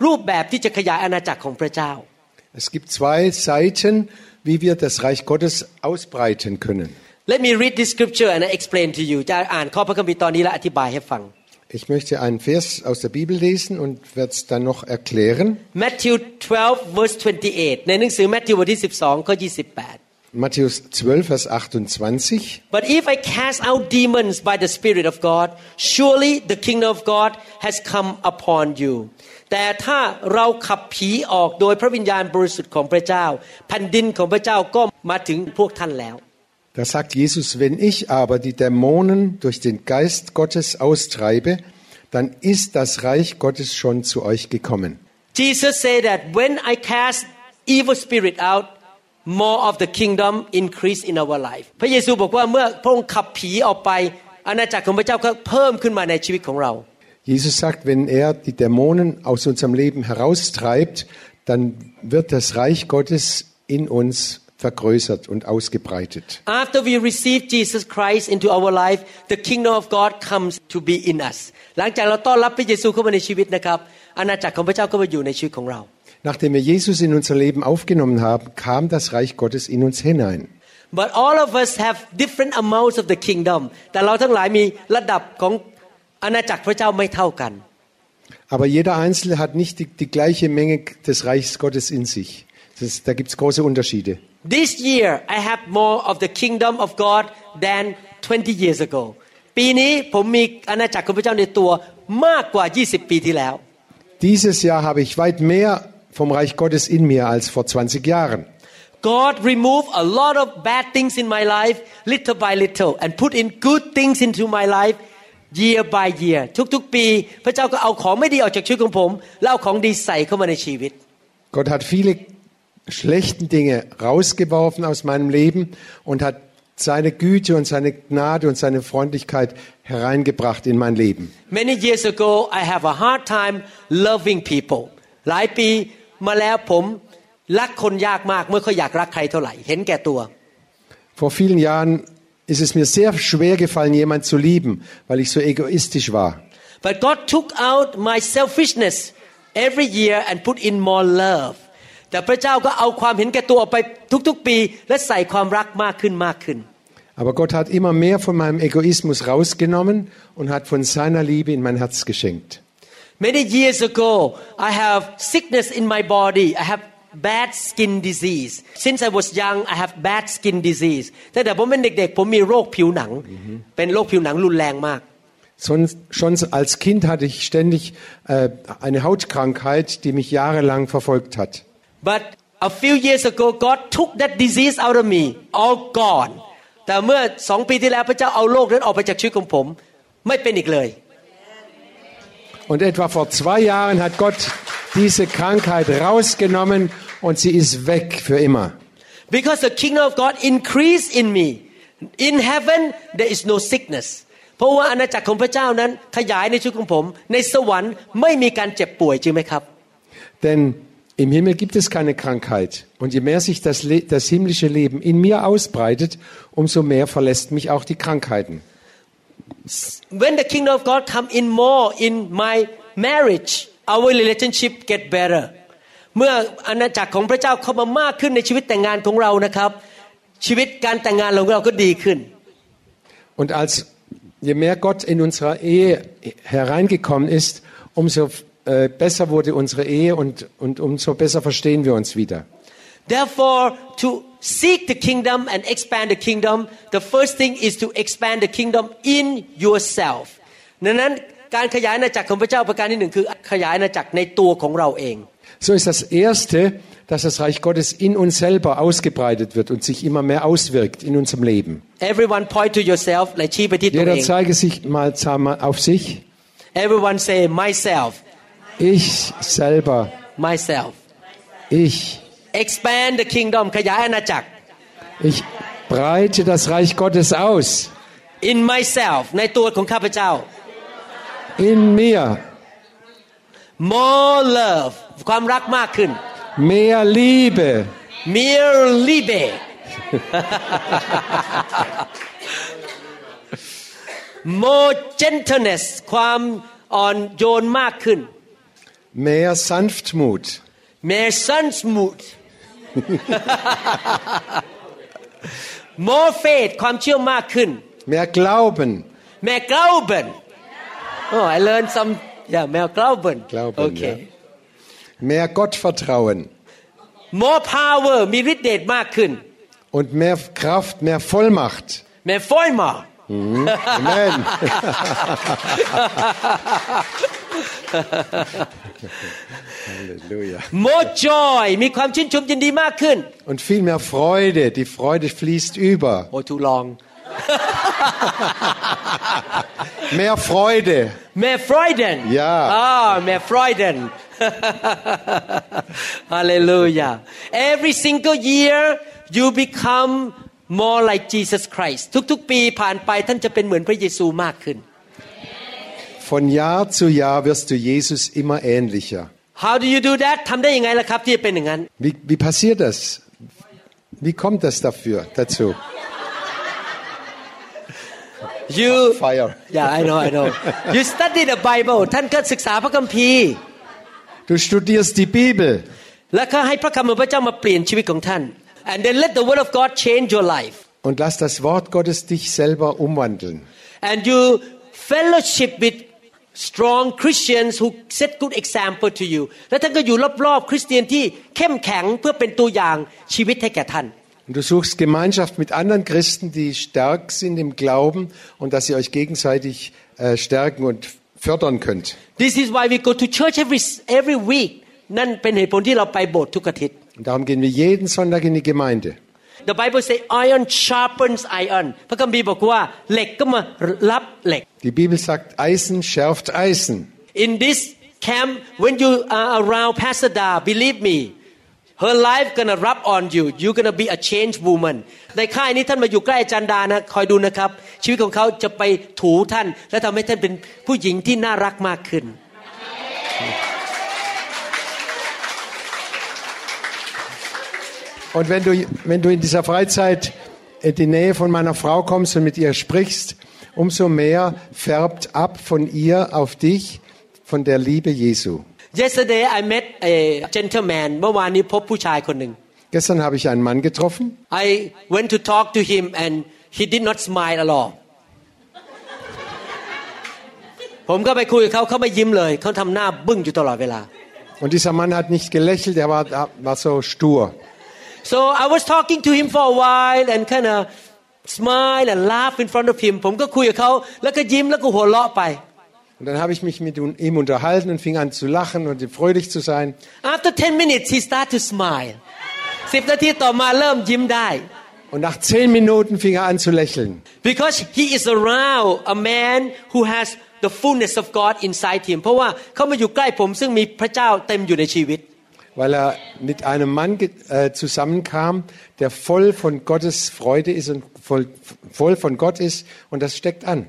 รูปแบบที่จะขยายอาณาจักรของพระเจ้า Es gibt zwei Seiten, wie wir das Reich Gottes ausbreiten können. Let me read this scripture and I explain to you จะอ่านข้อพระคัมภีร์ตอนนี้และอธิบายให้ฟัง Ich möchte einen Vers aus der Bibel lesen und werde es dann noch erklären. Matthew 12 verse 28 ในหนังสือ Matthew บทที่ 12ข้อ28 Matthäus 12, Vers 28. But if I cast out demons by the Spirit of God, surely the kingdom of God has come upon you. แต่ถ้าเราขับผีออกโดยพระวิญญาณบริสุทธิ์ของพระเจ้าแผ่นดินของพระเจ้าก็มาถึงพวกท่านแล้ว Da sagt Jesus, wenn ich aber die Dämonen durch den Geist Gottes austreibe, dann ist das Reich Gottes schon zu euch gekommen. Jesus said that when I cast evil spirit out more of the kingdom increase in our life พระเยซูบอกว่าเมื่อพระองค์ขับผีออกไปอาณาจักรของพระเจ้าก็เพิ่มขึ้นมาในชีวิตของเรา Jesus sagt, wenn er die Dämonen aus unserem Leben heraustreibt, dann wird das Reich Gottes in uns vergrößert und ausgebreitet. After we receive Jesus Christ into our life the kingdom of God comes to be in us หลังจากเราต้อนรับพระเยซูเข้ามาในชีวิตนะครับอาณาจักรของพระเจ้าก็มาอยู่ในชีวิตของเรา Nachdem wir Jesus in unser Leben aufgenommen haben, kam das Reich Gottes in uns hinein. but all of us have different amounts of the kingdom แต่เราทั้งหลายมีระดับของอาณาจักรพระเจ้าไม่เท่ากัน Aber jeder Einzelne hat nicht die, die gleiche Menge des Reichs Gottes in sich. Das, da gibt es große Unterschiede. This year I have more of the kingdom of God than 20 years ago ปีนี้ผมมีอาณาจักรของพระเจ้าในตัวมากกว่า 20 ปีที่แล้ว Dieses Jahr habe ich weit mehr vom Reich Gottes in mir als vor 20 Jahren. God removed a lot of bad things in my life little by little and put in good things into my life year by year ทุกๆ ปี พระเจ้าก็เอาของไม่ดีออกจากชีวิตของผม แล้วเอาของดีใส่เข้ามาในชีวิต Gott hat viele schlechten Dinge rausgeworfen aus meinem Leben und hat seine Güte und seine Gnade und seine Freundlichkeit hereingebracht in mein Leben. Many years ago I have a hard time loving people หลายปี มาแล้วผมรักคนยากมากไม่ค่อยอยากรักใครเท่าไหร่ เห็นแก่ตัว Vor vielen Jahren ist es mir sehr schwer gefallen, jemand zu lieben, weil ich so egoistisch war. but God took out my selfishness every year and put in more love แต่พระเจ้าก็เอาความเห็นแก่ตัวออกไปทุกๆ ปี และใส่ความรักมากขึ้นมากขึ้น Aber Gott hat immer mehr von meinem Egoismus rausgenommen und hat von seiner Liebe in mein Herz geschenkt. Many years ago I have sickness in my body I have bad skin disease since I was young I have bad skin disease ตั้งแต่ผมเป็นเด็กๆ ผมมีโรคผิวหนัง เป็นโรคผิวหนังรุนแรงมาก Sonst, schon als Kind hatte ich ständig äh, eine Hautkrankheit, die mich jahrelang verfolgt hat. but a few years ago God took that disease out of me all gone แต่เมื่อสองปีที่แล้วพระเจ้าเอาโรคนั้นออกไปจากชีวิตของผม ไม่เป็นอีกเลย Und etwa vor zwei Jahren hat Gott diese Krankheit rausgenommen und sie ist weg für immer. because the kingdom of God increased in me in heaven there is no sickness เพราะว่าอาณาจักรของพระเจ้านั้นขยายในชีวิตของผม ในสวรรค์ไม่มีการเจ็บป่วยจริงไหมครับ Denn im Himmel gibt es keine Krankheit. Und je mehr sich das, Le das himmlische Leben in mir ausbreitet, umso mehr verlässt mich auch die Krankheiten. when the kingdom of God come in more in my marriage our relationship get better เมื่ออาณาจักรของพระเจ้าเข้ามามากขึ้นในชีวิตแต่งงานของเรานะครับ ชีวิตการแต่งงานของเราก็ดีขึ้น Und als je mehr Gott in unserer Ehe hereingekommen ist, umso äh, besser wurde unsere Ehe und, und umso besser verstehen wir uns wieder. Therefore, to seek the kingdom and expand the kingdom, the first thing is to expand the kingdom in yourself. ดังนั้นการขยายอาณาจักรของพระเจ้าประการที่หนึ่งคือขยายอาณาจักรในตัวของเราเอง So ist das Erste, dass das Reich Gottes in uns selber ausgebreitet wird und sich immer mehr auswirkt in unserem Leben. Everyone point to yourself และชี้ไปที่ตัว Jeder เอง zeige sich mal, sag mal auf sich. Everyone say myself Ich selber, myself ich. expand the kingdom ขยายอาณาจักร Ich breite das Reich Gottes aus. in myself ในตัวของข้าพเจ้า In mir. more love ความรักมากขึ้น Mehr Liebe. mehr liebe more gentleness ความอ่อนโยนมากขึ้น mehr Sanftmut, more sanftmut more faith ความเชื่อมากขึ้น mehr Glauben, mehr Glauben oh I learned some yeah mehr Glauben Glauben, okay mehr Gottvertrauen more power มีฤทธิ์เดชมากขึ้น und mehr Kraft, mehr Vollmacht. mehr Vollmacht Amen. Halleluja. more joy มีความชื่นชมยินดีมากขึ้น Und viel mehr Freude. Die Freude fließt über. oh too long Mehr Freude. mehr Freuden Ja. ah mehr Freuden Hallelujah every single year you become more like Jesus Christ ทุกๆ ปีผ่านไปท่านจะเป็นเหมือนพระเยซูมากขึ้น Von Jahr zu Jahr wirst du Jesus immer ähnlicher. How do you do that ทำได้ยังไงล่ะครับที่จะเป็นอย่างนั้น Wie, wie passiert das? Wie kommt das dafür, dazu? you Fire. yeah I know I know you study the Bible ท่านก็ศึกษาพระคัมภีร์ Du studierst die Bibel แล้วก็ให้พระคำของพระเจ้ามาเปลี่ยนชีวิตของท่าน and then let the word of God change your life und lass das Wort Gottes dich selber umwandeln. and you fellowship with strong Christians who set good example to you แล้วท่านก็อยู่รอบๆ คริสเตียนที่เข้มแข็งเพื่อเป็นตัวอย่างชีวิตให้แก่ท่าน Und du suchst Gemeinschaft mit anderen Christen, die stark sind im Glauben und dass ihr euch gegenseitig äh, stärken und fördern könnt. This is why we go to church every every week นั่นเป็นเหตุผลที่เราไปโบสถ์ทุกอาทิตย์ Und darum gehen wir jeden Sonntag in die Gemeinde. The Bible say iron sharpens iron พระคัมภีร์บอกว่าเหล็กก็มารับเหล็ก Die Bibel sagt, Eisen schärft Eisen. In this camp, when you are around Pastor Da, believe me, her life gonna rub on you. You're gonna be a changed woman. ในค่ายนี้ท่านมาอยู่ใกล้อาจารย์ดานะคอยดูนะครับ ชีวิตของเขาจะไปถูท่าน และทำให้ท่านเป็นผู้หญิงที่น่ารักมากขึ้น Und wenn du, wenn du in dieser Freizeit in die Nähe von meiner Frau kommst und mit ihr sprichst, umso mehr färbt ab von ihr auf dich von der Liebe Jesu. Yesterday I met a gentleman เมื่อวานนี้พบผู้ชายคนหนึ่ง Gestern habe ich einen Mann getroffen. I went to talk to him and he did not smile at all ผมก็ไปคุยกับเขาเขาไม่ยิ้มเลย เขาทำหน้าบึ้งอยู่ตลอดเวลา Und dieser Mann hat nicht gelächelt, er war, war so stur. So I was talking to him for a while and kind of smile and laugh in front of him ผมก็คุยกับเขาแล้วก็ยิ้มแล้วก็หัวเราะไป Und dann habe ich mich mit ihm unterhalten und fing an zu lachen und fröhlich zu sein. After 10 minutes he start to smile สิบนาทีต่อมาเริ่มยิ้มได้ Und nach zehn Minuten fing er an zu lächeln. because he is around a man who has the fullness of God inside him เพราะว่าเขามาอยู่ใกล้ผมซึ่งมีพระเจ้าเต็มอยู่ในชีวิต Weil er mit einem Mann ge- äh, zusammenkam, der voll von Gottes Freude ist und voll, voll von Gott ist. Und das steckt an.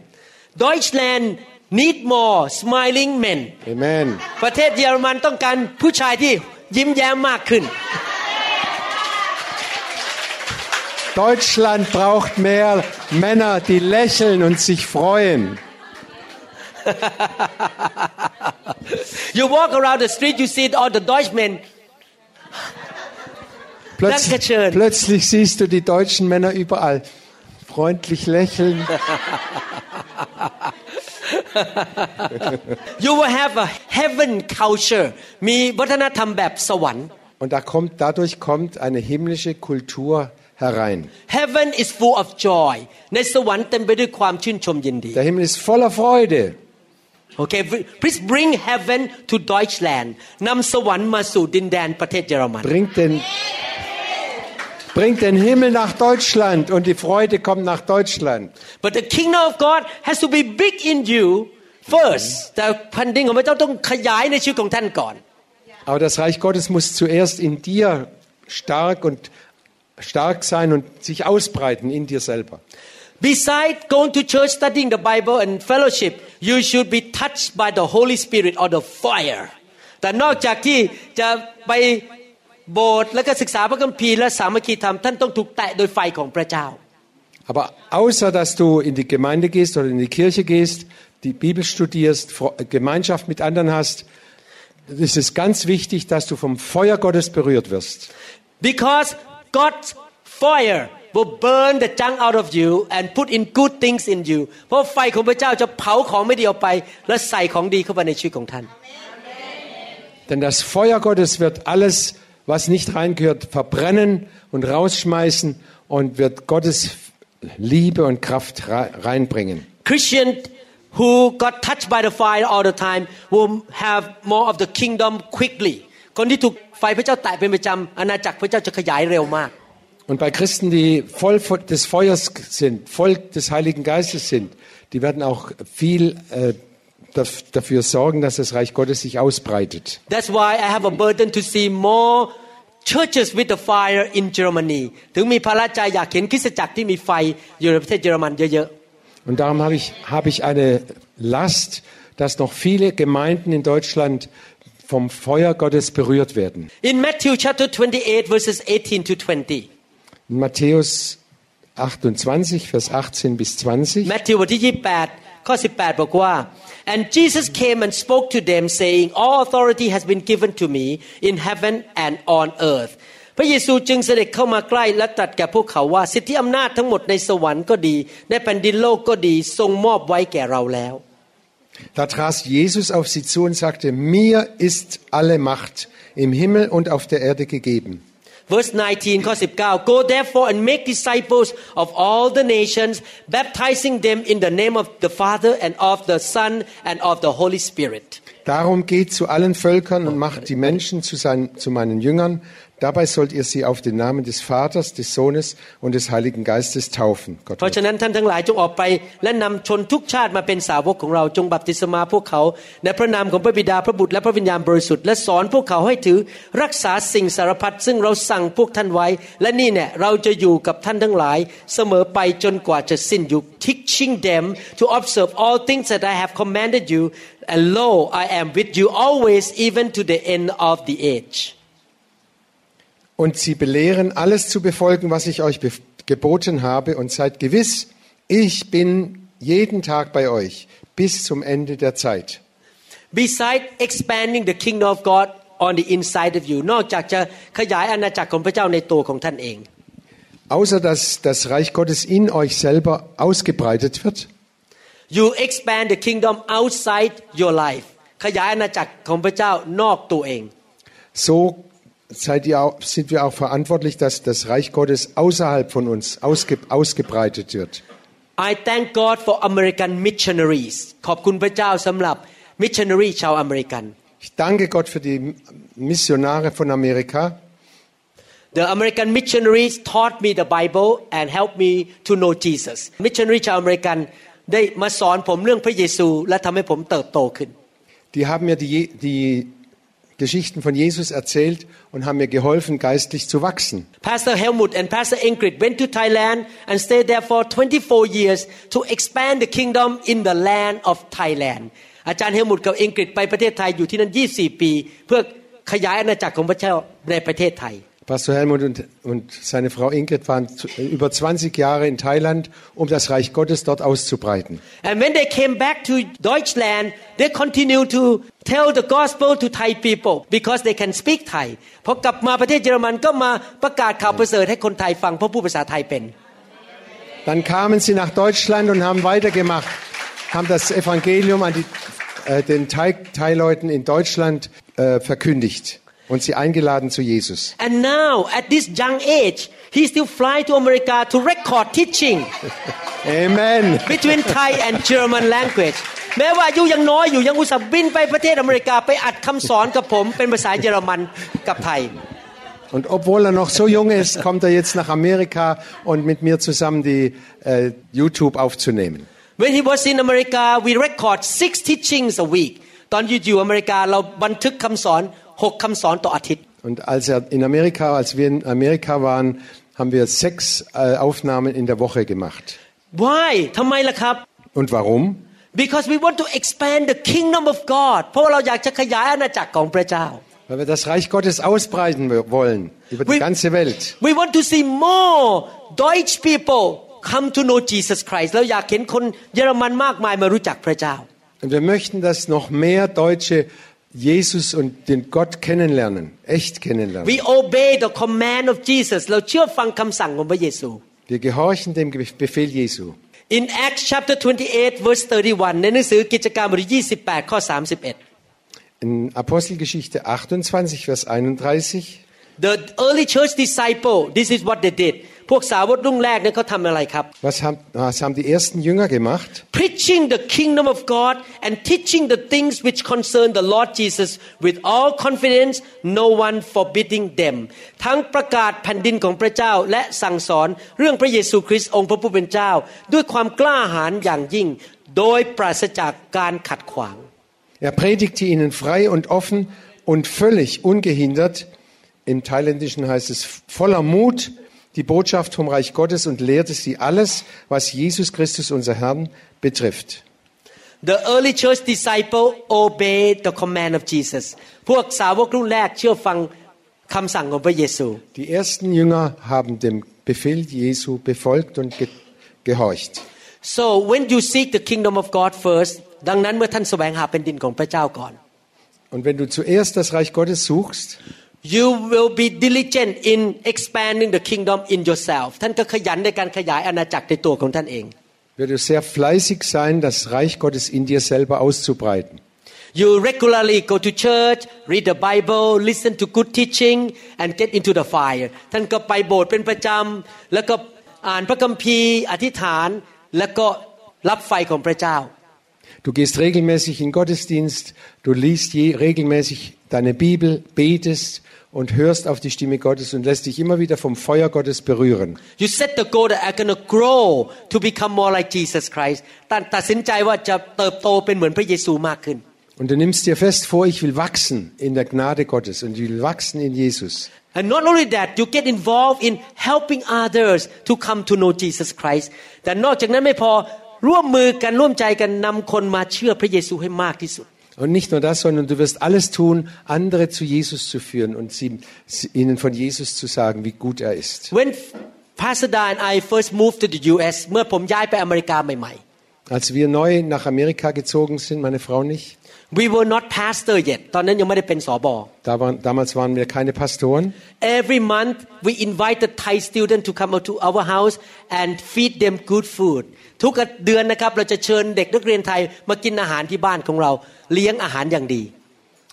Deutschland need more smiling men Amen. ประเทศเยอรมันต้องการผู้ชายที่ยิ้มแย้มมากขึ้น Deutschland braucht mehr Männer, die lächeln und sich freuen. You walk around the street you see all the Deutschmen Plötzlich, Dankeschön. plötzlich siehst du die deutschen Männer überall freundlich lächeln. you will have a heaven culture มีวัฒนธรรมแบบสวรรค์ Und da kommt, dadurch kommt eine himmlische Kultur herein. Heaven is full of joy ในสวรรค์เต็มไปด้วยความชื่นชมยินดี Der Himmel ist voller Freude. Okay please bring heaven to Deutschland นำสวรรค์มาสู่ดินแดนประเทศเยอรมัน Bringt den, bringt den Himmel nach Deutschland und die Freude kommt nach Deutschland. but the kingdom of God has to be big in you first แต่แผ่นดินของพระเจ้าต้องขยายในชีวิตของท่านก่อน Aber das Reich Gottes muss zuerst in dir stark und stark sein und sich ausbreiten in dir selber. Besides going to church, studying the Bible and fellowship, you should be touched by the Holy Spirit or the fire. แต่นอกจากที่จะไป โบสถ์แล้วก็ศึกษาพระคัมภีร์และสามัคคีธรรมท่านต้องถูกแตะโดยไฟของพระเจ้า Aber außer dass du in die Gemeinde gehst oder in die Kirche gehst, die Bibel studierst, Fre- Gemeinschaft mit anderen hast, ist es ganz wichtig, dass du vom Feuer Gottes berührt wirst. because God's fire will burn the junk out of you and put in good things in you เพราะไฟของพระเจ้าจะเผาของไม่ดีออกไป และใส่ของดีเข้าไปในชีวิตของท่าน Denn das Feuer Gottes wird alles, was nicht reingehört, verbrennen und rausschmeißen und wird Gottes Liebe und Kraft rei- reinbringen. Christian who got touched by the fire all the time will have more of the kingdom quickly คนที่ถูกไฟพระเจ้าแตะเป็นประจำอาณาจักรพระเจ้าจะขยายเร็วมาก Und bei Christen, die voll des Feuers sind, voll des Heiligen Geistes sind, die werden auch viel äh, daf- dafür sorgen, dass das Reich Gottes sich ausbreitet. That's why I have a burden to see more churches with the fire in Germany ถึงมีภาระใจอยากเห็นคริสตจักรที่มีไฟอยู่ในประเทศเยอรมันเยอะ Und darum habe ich, habe ich eine Last, dass noch viele Gemeinden in Deutschland vom Feuer Gottes berührt werden. ๆ In Matthew chapter 28 verses 18 to 20 In Matthäus 28, Vers 18 bis 20. แมทธิวบทที่ 28 ข้อ 18 บอกว่า and Jesus came and spoke to them saying all authority has been given to me in heaven and on earth พระเยซูจึงเสด็จเข้ามาใกล้และตรัสแก่พวกเขาว่า สิทธิอำนาจทั้งหมดในสวรรค์ก็ดี ในแผ่นดินโลกก็ดี ทรงมอบไว้แก่เราแล้ว Da trat Jesus auf sie zu und sagte, mir ist alle Macht im Himmel und auf der Erde gegeben. Verse 19 ข้อ19 Go therefore and make disciples of all the nations baptizing them in the name of the Father and of the Son and of the Holy Spirit Darum geht zu allen Völkern und macht die Menschen zu, sein, zu meinen Jüngern. Dabei sollt ihr sie auf den Namen des Vaters, des Sohnes und des Heiligen Geistes taufen. Gott เพราะฉะนั้นท่านทั้งหลายจงออกไปและนำชนทุกชาติมาเป็นสาวกของเราจงบัพติศมาพวกเขาในพระนามของพระบิดาพระบุตรและพระวิญญาณบริสุทธิ์และสอนพวกเขาให้ถือรักษาสิ่งสารพัดซึ่งเราสั่งพวกท่านไว้ และนี่เนี่ยเราจะอยู่กับท่านทั้งหลายเสมอไปจนกว่าจะสิ้นยุค teaching them to observe all things that I have commanded you and lo I am with you always even to the end of the age Und sie belehren, alles zu befolgen, was ich euch bef- geboten habe. Und seid gewiss, ich bin jeden Tag bei euch bis zum Ende der Zeit. beside expanding the kingdom of God on the inside of you นอกจากจะขยายอาณาจักรของพระเจ้าในตัวของท่านเอง Außer dass das Reich Gottes in euch selber ausgebreitet wird, you expand the kingdom outside your life ขยายอาณาจักรของพระเจ้านอกตัวเอง so seid ihr auch, sind wir auch verantwortlich, dass das Reich Gottes außerhalb von uns ausge, ausgebreitet wird. I thank God for American missionaries ขอบคุณพระเจ้าสำหรับ missionary ชาวอเมริกัน Ich danke Gott für die Missionare von Amerika. The American missionaries taught me the Bible and helped me to know Jesus missionary ชาวอเมริกันได้มาสอนผมเรื่องพระเยซู และทำให้ผมเติบโตขึ้น Die haben mir die, die Geschichten von Jesus erzählt und haben mir geholfen, geistlich zu wachsen. Pastor Helmut and Pastor Ingrid went to Thailand and stayed there for 24 years to expand the kingdom in the land of Thailand อาจารย์เฮลมุตกับอิงกฤษไปประเทศไทยอยู่ที่นั่น 24 ปี เพื่อขยายอาณาจักรของพระเจ้าในประเทศไทย Pastor Helmut und, und seine Frau Ingrid waren zu- über 20 Jahre in Thailand, um das Reich Gottes dort auszubreiten. And when they came back to Deutschland they continue to tell the gospel to Thai people because they can speak Thai พอกลับมาประเทศเยอรมันก็มาประกาศข่าวประเสริฐให้คนไทยฟังเพราะผู้ภาษาไทยเป็น Dann kamen sie nach Deutschland und haben weitergemacht, haben das Evangelium an die, äh, den Thai- Thai-Leuten in Deutschland äh, verkündigt und sie eingeladen zu Jesus. And now, at this young age, he still fly to America to record teaching Amen. between Thai and German language. แม้ว่าอายุยังน้อยอยู่ยังอุตส่าห์บินไปประเทศอเมริกาไปอัดคำสอนกับผมเป็นภาษาเยอรมันกับไทย Und obwohl er noch so jung ist, kommt er jetzt nach Amerika und mit mir zusammen die äh, YouTube aufzunehmen. When he was in America we record six teachings a week ตอนอยู่อยู่อเมริกาเราบันทึกคำสอน หกคำสอนต่ออาทิตย์ Und als er in Amerika, als wir in Amerika waren, haben wir sechs äh, Aufnahmen in der Woche gemacht. Why ทำไมล่ะครับ Und warum? Because we want to expand the kingdom of God เพราะว่าเราอยากจะขยายอาณาจักรของพระเจ้า weil wir das Reich Gottes ausbreiten wollen über die We- ganze Welt. We want to see more Deutsch people come to know Jesus Christ แล้วอยากเห็นคนเยอรมันมากมายมารู้จักพระเจ้า Und wir möchten, dass noch mehr Deutsche Jesus und den Gott kennenlernen, echt kennenlernen. We obey the command of Jesus เราเชื่อฟังคำสั่งของพระเยซู Wir gehorchen dem Befehl Jesu. In Acts chapter 28 verse 31 ในหนังสือกิจการบทที่28 ข้อ 31 In Apostelgeschichte 28, Vers 31. The early church disciple this is what they did พวกสาวกรุ่งแรกเนี่ยเขาทำอะไรครับ Was haben, was haben die ersten Jünger gemacht? preaching the kingdom of God and teaching the things which concern the Lord Jesus with all confidence no one forbidding them ทั้งประกาศแผ่นดินของพระเจ้าและสั่งสอนเรื่องพระเยซูคริสต์องค์พระผู้เป็นเจ้า ด้วยความกล้าหาญอย่างยิ่ง โดยปราศจากการขัดขวาง Er predigte ihnen frei und offen und völlig ungehindert. Im Thailändischen heißt es voller Mut die Botschaft vom Reich Gottes und lehrte sie alles, was Jesus Christus, unser Herrn, betrifft. The early church disciple obeyed the command of Jesus พวกสาวกรุ่นแรกเชื่อฟังคำสั่งของพระเยซู Die ersten Jünger haben dem Befehl Jesu befolgt und ge gehorcht. So when you seek the kingdom of God first ดังนั้นเมื่อท่านแสวงหาแผ่นดินของพระเจ้าก่อน Und wenn du zuerst das Reich Gottes suchst, you will be diligent in expanding the kingdom in yourself ท่านก็ขยันในการขยายอาณาจักรในตัวของท่านเอง wird du sehr fleißig sein, das Reich Gottes in dir selber auszubreiten. you regularly go to church read the Bible listen to good teaching and get into the fire ท่านก็ไปโบสถ์เป็นประจำแล้วก็อ่านพระคัมภีร์อธิษฐาน แล้วก็รับไฟของพระเจ้า Du gehst regelmäßig in Gottesdienst, du liest je, regelmäßig deine Bibel, betest und hörst auf die Stimme Gottes und lässt dich immer wieder vom Feuer Gottes berühren. You set the goal that I'm gonna grow to become more like Jesus Christ ตัดตัดสินใจว่าจะเติบโตเป็นเหมือนพระเยซูมากขึ้น Und du nimmst dir fest vor, ich will wachsen in der Gnade Gottes und ich will wachsen in Jesus. And not only that you get involved in helping others to come to know Jesus Christ แต่นอกจากนั้นไม่พอร่วมมือกันร่วมใจกันนำคนมาเชื่อพระเยซูให้มากที่สุด Und nicht nur das, sondern du wirst alles tun, andere zu Jesus zu führen und sie, sie- ihnen von Jesus zu sagen, wie gut er ist. When Pastor Da and I first moved to the U.S. เมื่อผมย้ายไปอเมริกาใหม่ Als wir neu nach Amerika gezogen sind, meine Frau und ich, ๆ we were not pastor yet ตอนนั้นยังไม่ได้เป็นสอบอ da waren, damals waren wir keine Pastoren. Every month we invite the Thai student to come out to our house and feed them good food ทุกเดือนนะครับเราจะเชิญเด็กนักเรียนไทยมากินอาหารที่บ้านของเรา เลี้ยงอาหารอย่างดี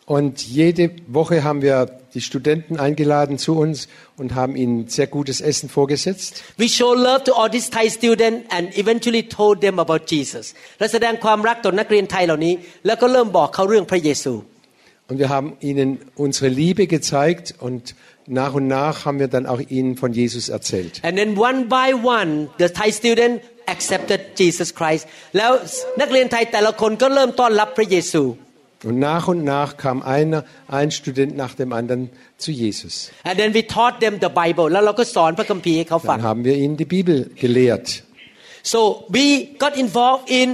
Und jede Woche haben wir die Studenten eingeladen zu uns und haben ihnen sehr gutes Essen vorgesetzt. We show love to all these Thai students and eventually told them about Jesus และแสดงความรักต่อนักเรียนไทยเหล่านี้ แล้วก็เริ่มบอกเขาเรื่องพระเยซู Und wir haben ihnen unsere Liebe gezeigt und nach und nach haben wir dann auch ihnen von Jesus erzählt. and then one by one the Thai student accepted Jesus Christ แล้วนักเรียนไทยแต่ละคนก็เริ่มต้อนรับพระเยซู Und nach und nach kam einer, ein Student nach dem anderen zu Jesus. and then we taught them the Bible แล้วเราก็สอนพระคัมภีร์ให้เขาฟัง Dann haben wir ihnen die Bibel gelehrt. So we got involved in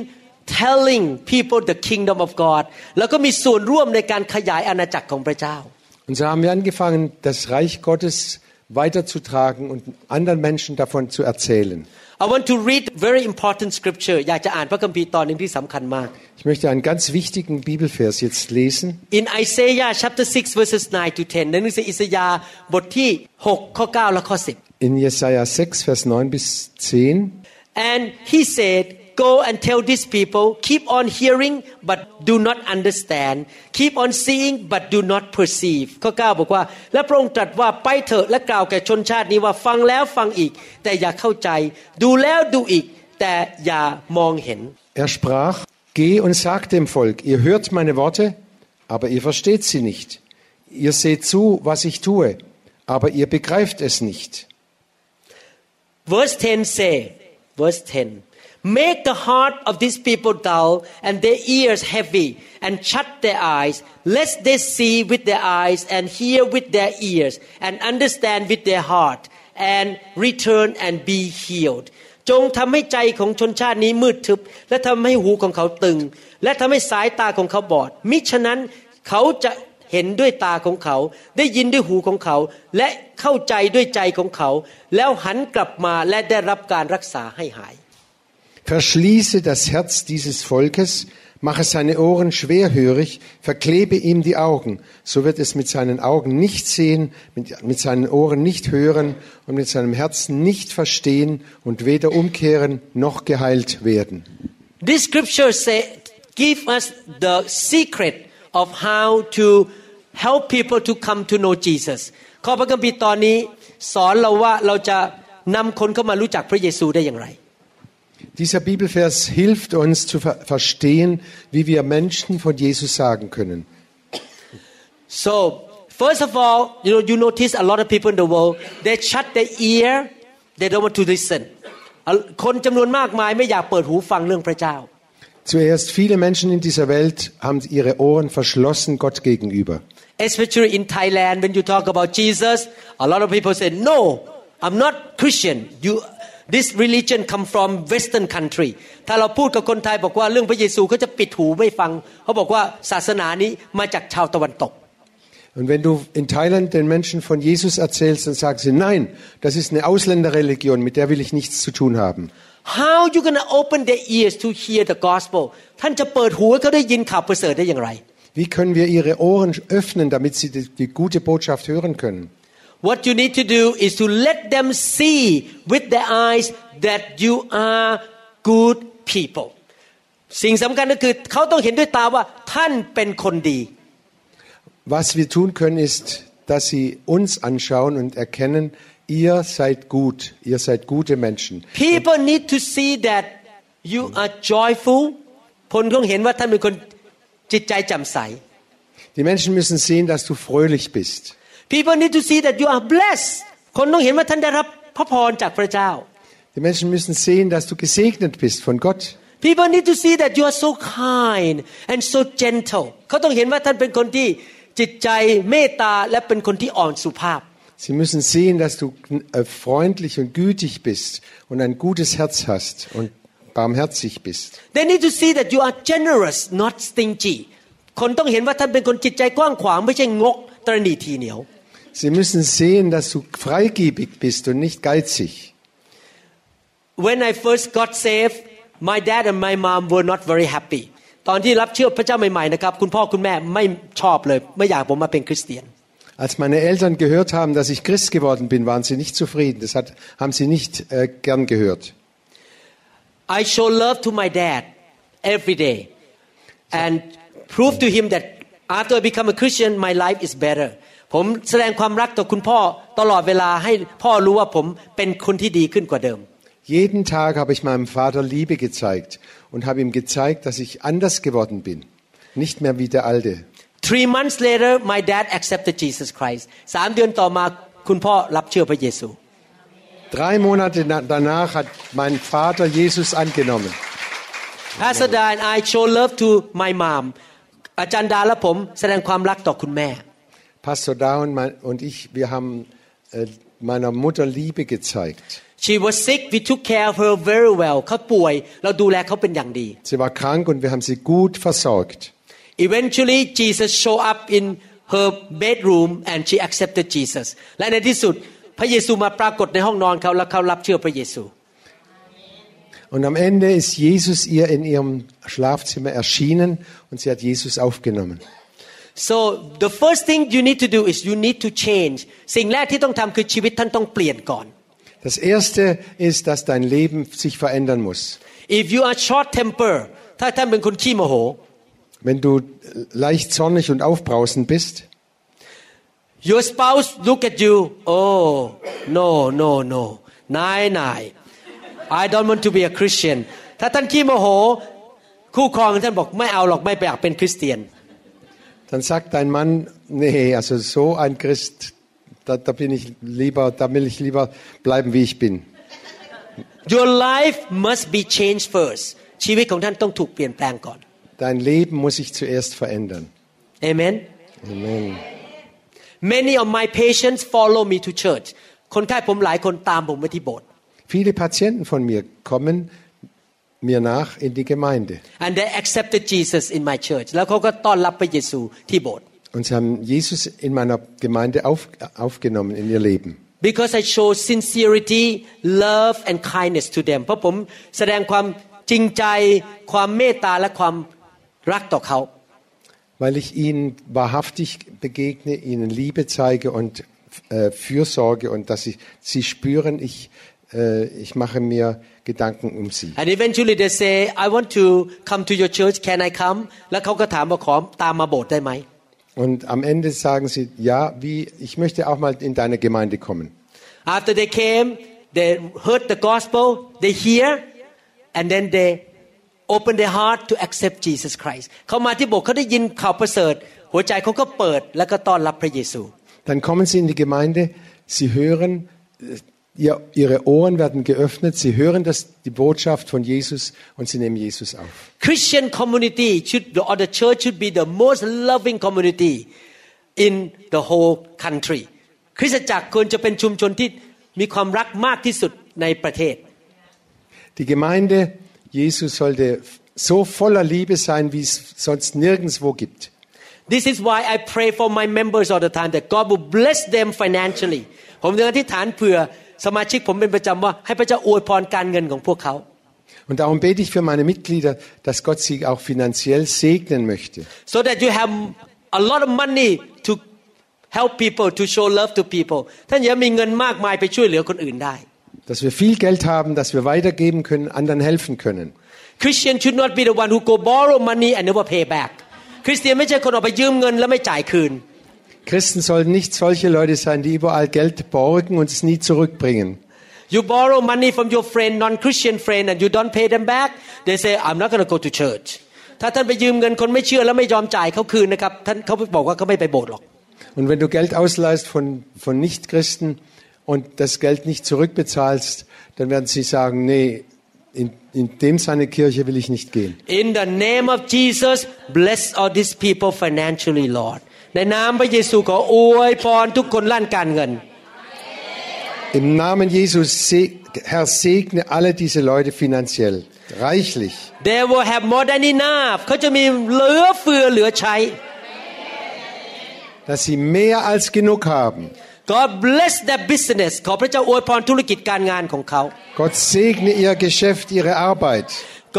telling people the kingdom of God แล้วก็มีส่วนร่วมในการขยายอาณาจักรของพระเจ้า Und so haben wir angefangen, das Reich Gottes weiterzutragen und anderen Menschen davon zu erzählen. I want to read very important scripture อยากจะอ่านพระคัมภีร์ตอนหนึ่งที่สำคัญมาก Ich möchte einen ganz wichtigen Bibelvers jetzt lesen. In Isaiah chapter 6 verses 9 to 10ในหนังสืออิสยาห์บทที่ 6 ข้อ 9 และข้อ In Jesaja 6, Vers 9 bis 10. 10 and he said go and tell these people keep on hearing but do not understand keep on seeing but do not perceive ข้อ 9 บอกว่า และพระองค์ตรัสว่าไปเถอะและกล่าวแก่ชนชาตินี้ว่าฟังแล้วฟังอีก แต่อย่าเข้าใจ ดูแล้วดูอีก แต่อย่ามองเห็น Er sprach, Geh und sag dem Volk, ihr hört meine Worte, aber ihr versteht sie nicht. Ihr seht zu, was ich tue, aber ihr begreift es nicht. Verse 10 say, verse 10, make the heart of these people dull and their ears heavy and shut their eyes, lest they see with their eyes and hear with their ears and understand with their heart and return and be healed จงทำให้ใจของชนชาตินี้มืดทึบ และทำให้หูของเขาตึง และทำให้สายตาของเขาบอด มิฉะนั้นเขาจะเห็นด้วยตาของเขา ได้ยินด้วยหูของเขา และเข้าใจด้วยใจของเขา แล้วหันกลับมาและได้รับการรักษาให้หาย Verschließe das Herz dieses Volkes, mache seine Ohren schwerhörig, verklebe ihm die Augen, so wird es mit seinen Augen nicht sehen, mit, mit seinen Ohren nicht hören und mit seinem Herzen nicht verstehen und weder umkehren noch geheilt werden. This scripture say give us the secret of how to help people to come to know Jesus ข้อพระคัมภีร์ตอนนี้สอนเราว่าเราจะนำคนเข้ามารู้จักพระเยซูได้อย่างไร Dieser Bibelvers hilft uns zu ver verstehen, wie wir Menschen von Jesus sagen können. So, first of all, you know, you notice a lot of people in the world, they shut their ear, they don't want to listen. คนจำนวนมากมายไม่อยากเปิดหูฟังเรื่องพระเจ้า Zuerst, viele Menschen in dieser Welt haben ihre Ohren verschlossen Gott gegenüber. Especially in Thailand, when you talk about Jesus, a lot of people say, "No, I'm not Christian. You, this religion come from Western country." ถ้าเราพูดกับคนไทยบอกว่าเรื่องพระเยซูเขาจะปิดหูไม่ฟังเขาบอกว่าศาสนานี้มาจากชาวตะวันตก Und wenn du in Thailand den Menschen von Jesus erzählst, dann sagen sie, nein, das ist eine Ausländerreligion, mit der will ich nichts zu tun haben. How you gonna open their ears to hear the gospel ท่านจะเปิดหูให้เขาได้ยินข่าวประเสริฐได้อย่างไร Wie können wir ihre Ohren öffnen, damit sie die, die gute Botschaft hören können? What you need to do is to let them see with their eyes that you are good people สิ่งสำคัญก็คือเขาต้องเห็นด้วยตาว่าท่านเป็นคนดี Was wir tun können, ist, dass sie uns anschauen und erkennen, ihr seid gut, ihr seid gute Menschen. People need to see that you are joyful คนต้องเห็นว่าท่านเป็นคนจิตใจแจ่มใส Die Menschen müssen sehen, dass du fröhlich bist. People need to see that you are blessed คนต้องเห็นว่าท่านได้รับพระพรจากพระเจ้า Die Menschen müssen sehen, dass du gesegnet bist von Gott. People need to see that you are so kind and so gentle เขาต้องเห็นว่าท่านเป็นคนที่จิตใจเมตตาและเป็นคนที่อ่อนสุภาพ Sie müssen sehen, dass du äh, freundlich und gütig bist und ein gutes Herz hast und barmherzig bist. They need to see that you are generous not stingy คนต้องเห็นว่าท่านเป็นคนจิตใจกว้างขวางไม่ใช่งกตรณีทีเหนียว Sie müssen sehen, dass du freigebig bist und nicht geizig. When I first got saved my dad and my mom were not very happy ตอนที่รับเชื่อพระเจ้าใหม่ๆนะครับคุณพ่อคุณแม่ไม่ชอบเลย ไม่อยากผมมาเป็นคริสเตียน Als meine Eltern gehört haben, dass ich Christ geworden bin, waren sie nicht zufrieden. Das hat, haben sie nicht äh, gern gehört. I show love to my dad every day and prove to him that after I become a Christian my life is better ผมแสดงความรักต่อคุณพ่อตลอดเวลาให้พ่อรู้ว่าผมเป็นคนที่ดีขึ้นกว่าเดิม Jeden Tag habe ich meinem Vater Liebe gezeigt und habe ihm gezeigt, dass ich anders geworden bin. Nicht mehr wie der Alte. Three months later my dad accepted Jesus Christ สามเดือนต่อมาคุณพ่อรับเชื่อพระเยซู Drei Monate na- danach hat mein Vater Jesus angenommen. Pastor Da and I show love to my mom อาจารย์ดาและผมแสดงความรักต่อคุณแม่ Pastor Da und, mein, und ich, wir haben äh, meiner Mutter Liebe gezeigt. She was sick we took care of her very well เขาป่วย เราดูแลเขาเป็นอย่างดี Sie war krank und wir haben sie gut versorgt. Eventually Jesus show up in her bedroom and she accepted Jesus และในที่สุดพระเยซูมาปรากฏในห้องนอนเขาแล้วเขารับเชื่อพระเยซู Und am Ende ist Jesus ihr in ihrem Schlafzimmer erschienen und sie hat Jesus aufgenommen. so the first thing you need to do is you need to change สิ่งแรกที่ต้องทำคือชีวิตท่านต้องเปลี่ยนก่อน Das erste ist, dass dein Leben sich verändern muss. if you are short temper ถ้าท่านเป็นคนขี้โมโห Wenn du leicht zornig und aufbrausend bist, your spouse look at you oh no no no นายนาย I don't want to be a Christian ถ้าท่านขี้โมโห คู่ครองท่านบอกไม่เอาหรอกไม่ไปอยากเป็นคริสเตียน dann sagt dein Mann, nee, also so ein Christ, da, da bin ich lieber, da will ich lieber bleiben, wie ich bin. Your life must be changed first ชีวิตของท่านต้องถูกเปลี่ยนแปลงก่อน Dein Leben muss sich zuerst verändern. Amen Amen. Many of my patients follow me to church คนไข้ผมหลายคนตามผมไปที่โบสถ์ Viele Patienten von mir kommen mir nach in die Gemeinde. and they accepted Jesus in my church แล้วเขาก็ต้อนรับพระเยซูที่โบสถ์ Und sie haben Jesus in meiner Gemeinde auf, aufgenommen in ihr Leben. because I show sincerity love and kindness to them เพราะผมแสดงความจริงใจ ความเมตตาและความรักต่อเขา Weil ich ihnen wahrhaftig begegne, ihnen Liebe zeige und äh, Fürsorge und dass ich, sie spüren, ich, äh, ich mache mir Gedanken um sie. and eventually they say I want to come to your church can I come แล้วเขาก็ถามว่าขอตามมาโบสถ์ได้ไหม Und am Ende sagen sie, ja, wie, ich möchte auch mal in deine Gemeinde kommen. after they came they heard the gospel they hear and then they open their heart to accept Jesus Christ เขามาที่โบสถ์เขาได้ยินข่าวประเสริฐ หัวใจเขาก็เปิดแล้วก็ต้อนรับพระเยซู Dann kommen sie in die Gemeinde, sie hören, äh, ihr, ihre Ohren werden geöffnet, sie hören das, die Botschaft von Jesus und sie nehmen Jesus auf. Christian community should or the church should be the most loving community in the whole country คริสตจักรควรจะเป็นชุมชนที่มีความรักมากที่สุดในประเทศ Die Gemeinde Jesus sollte so voller Liebe sein, wie es sonst nirgendwo gibt. This is why I pray for my members all the time that God will bless them financially ผมจึงอธิษฐานเผื่อ สมาชิกผมเป็นประจำว่าให้พระเจ้าอวยพรการเงินของพวกเขา Und darum bete ich für meine Mitglieder, dass Gott sie auch finanziell segnen möchte. so that you have a lot of money to help people to show love to people ท่านอย่ามีเงินมากมายไปช่วยเหลือคนอื่นได้ Dass wir viel Geld haben, dass wir weitergeben können, anderen helfen können. Christian should not be the one who go borrow money and never pay back คริสเตียนไม่ใช่คนออกไปยืมเงินแล้วไม่จ่ายคืน Christen sollten nicht solche Leute sein, die überall Geld borgen und es nie zurückbringen. You borrow money from your friend non-Christian friend and you don't pay them back they say I'm not going to go to church ถ้าท่านไปยืมเงินคนไม่เชื่อแล้วไม่ยอมจ่ายเขาคืนนะครับท่านเขาบอกว่าเขาไม่ไปโบสถ์หรอก Und wenn du Geld ausleihst von, von Nichtchristen und das Geld nicht zurückbezahlst, dann werden sie sagen, nee, in, in dem seine Kirche will ich nicht gehen. In the name of Jesus bless all these people financially Lord ในนามพระเยซูขออวยพรทุกคนล้านการเงิน Im Namen Jesus, se Herr, segne alle diese Leute finanziell, reichlich. They will have more than enough เขาจะมีเหลือเฟือเหลือใช้ dass sie mehr als genug haben. God bless their business ขอพระเจ้าอวยพรธุรกิจการงานของเขา Gott segne ihr Geschäft, ihre Arbeit.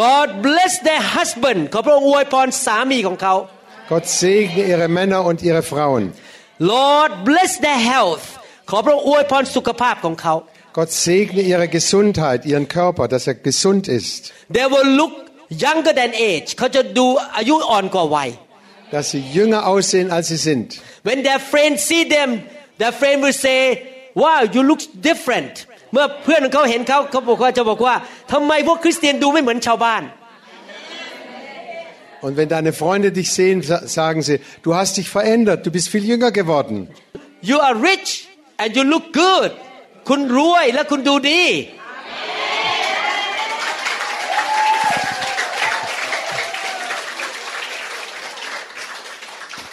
God bless their husband ขอพระองค์อวยพรสามีของเขา Gott segne ihre Männer und ihre Frauen. Lord bless their health ขอพระองค์อวยพรสุขภาพของเขา Gott segne ihre Gesundheit, ihren Körper, dass er gesund ist, They will look younger than age เขาจะดูอายุอ่อนกว่าวัย dass sie jünger aussehen, als sie sind. When their friends see them their friend will say wow you look different เมื่อเพื่อนของเขาเห็นเขาเขาบอกว่าจะบอกว่าทำไมพวกคริสเตียนดูไม่เหมือนชาวบ้าน Und wenn deine Freunde dich sehen, sa- sagen sie, du hast dich verändert, du bist viel jünger geworden. you are rich and you look good คุณรวยและคุณดูดี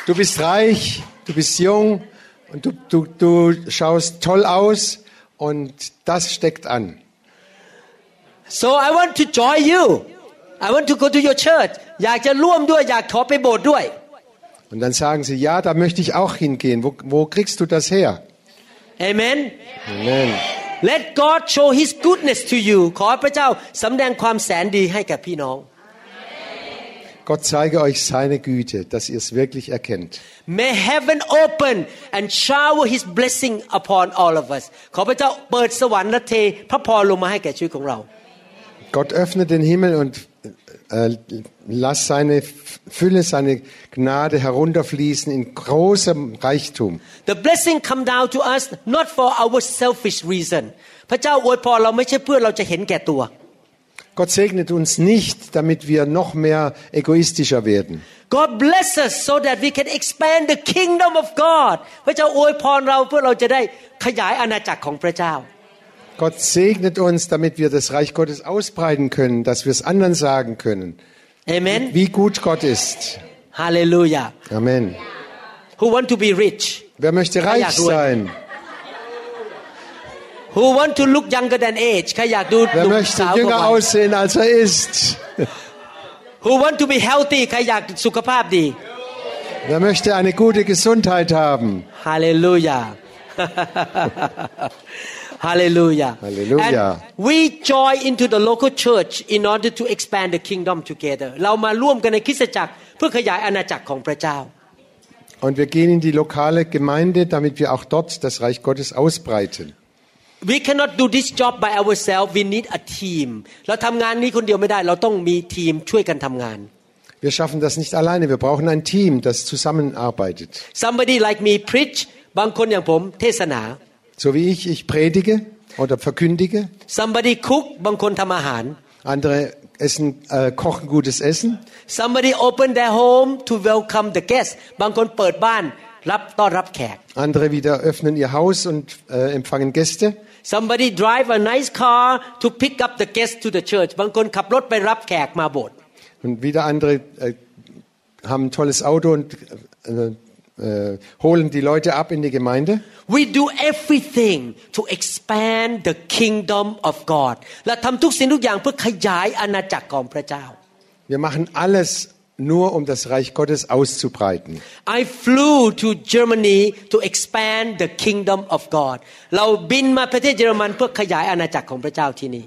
Du bist reich, du bist jung und du, du, du schaust toll aus und das steckt an. so I want to join you I want to go to your church อยากจะร่วมด้วยอยากขอไปโบสถ์ด้วย Und dann sagen sie, ja, da möchte ich auch hingehen. Wo, wo kriegst du das her? Amen Amen. Let God show His goodness to you ขอพระเจ้าสำแดงความแสนดีให้แก่พี่น้อง Gott zeige euch seine Güte, dass ihr es wirklich erkennt. May heaven open and shower His blessing upon all of us ขอพระเจ้าเปิดสวรรค์และเทพระพรลงมาให้แก่ชีวิตของเรา Gott öffne den Himmel und äh, lass seine Fülle, seine Gnade herunterfließen in großem Reichtum. The blessing come down to us not for our selfish reason พระเจ้าอวยพรเราไม่ใช่เพื่อเราจะเห็นแก่ตัว Gott segnet uns nicht, damit wir noch mehr egoistischer werden. God bless us so that we can expand the kingdom of God พระเจ้าอวยพรเราเพื่อเราจะได้ขยายอาณาจักรของพระเจ้า Gott segnet uns, damit wir das Reich Gottes ausbreiten können, dass wir es anderen sagen können, Amen wie gut Gott ist. Hallelujah Amen. Who want to be rich Wer möchte reich sein? Who want to look younger than age ใครอยากดูห Wer นุ่ม möchte สาวกว่า jünger วัย aussehen, als er ist? Who want to be healthy ใครอยากสุขภาพดี Wer möchte eine gute Gesundheit haben? Hallelujah. Hallelujah. Hallelujah. And we join into the local church in order to expand the kingdom together. เรามาร่วมกันในคริสตจักรเพื่อขยายอาณาจักรของพระเจ้า Und wir gehen in die lokale Gemeinde, damit wir auch dort das Reich Gottes ausbreiten. We cannot do this job by ourselves. We need a team. เราทำงานนี้คนเดียวไม่ได้ เราต้องมีทีมช่วยกันทำงาน Wir schaffen das nicht alleine. Wir brauchen ein Team, das zusammenarbeitet. Somebody like me preach บางคนอย่างผมเทศนา So wie ich, ich predige oder verkündige. Somebody cook บางคนทำอาหาร Andere essen, äh, kochen gutes Essen. Somebody open their home to welcome the guest บางคนเปิดบ้านรับต้อนรับแขก Andere wieder öffnen ihr Haus und äh, empfangen Gäste. Somebody drive a nice car to pick up the guest to the church บางคนขับรถไปรับแขกมาโบสถ์ Und wieder andere äh, haben ein tolles Auto und äh, äh, holen die Leute ab in die Gemeinde. We do everything to expand the kingdom of God เราทำทุกสิ่งทุกอย่างเพื่อขยายอาณาจักรของพระเจ้า Wir machen alles nur, um das Reich Gottes auszubreiten. I flew to Germany to expand the kingdom of God เราบินมาประเทศเยอรมันเพื่อขยายอาณาจักรของพระเจ้าที่นี่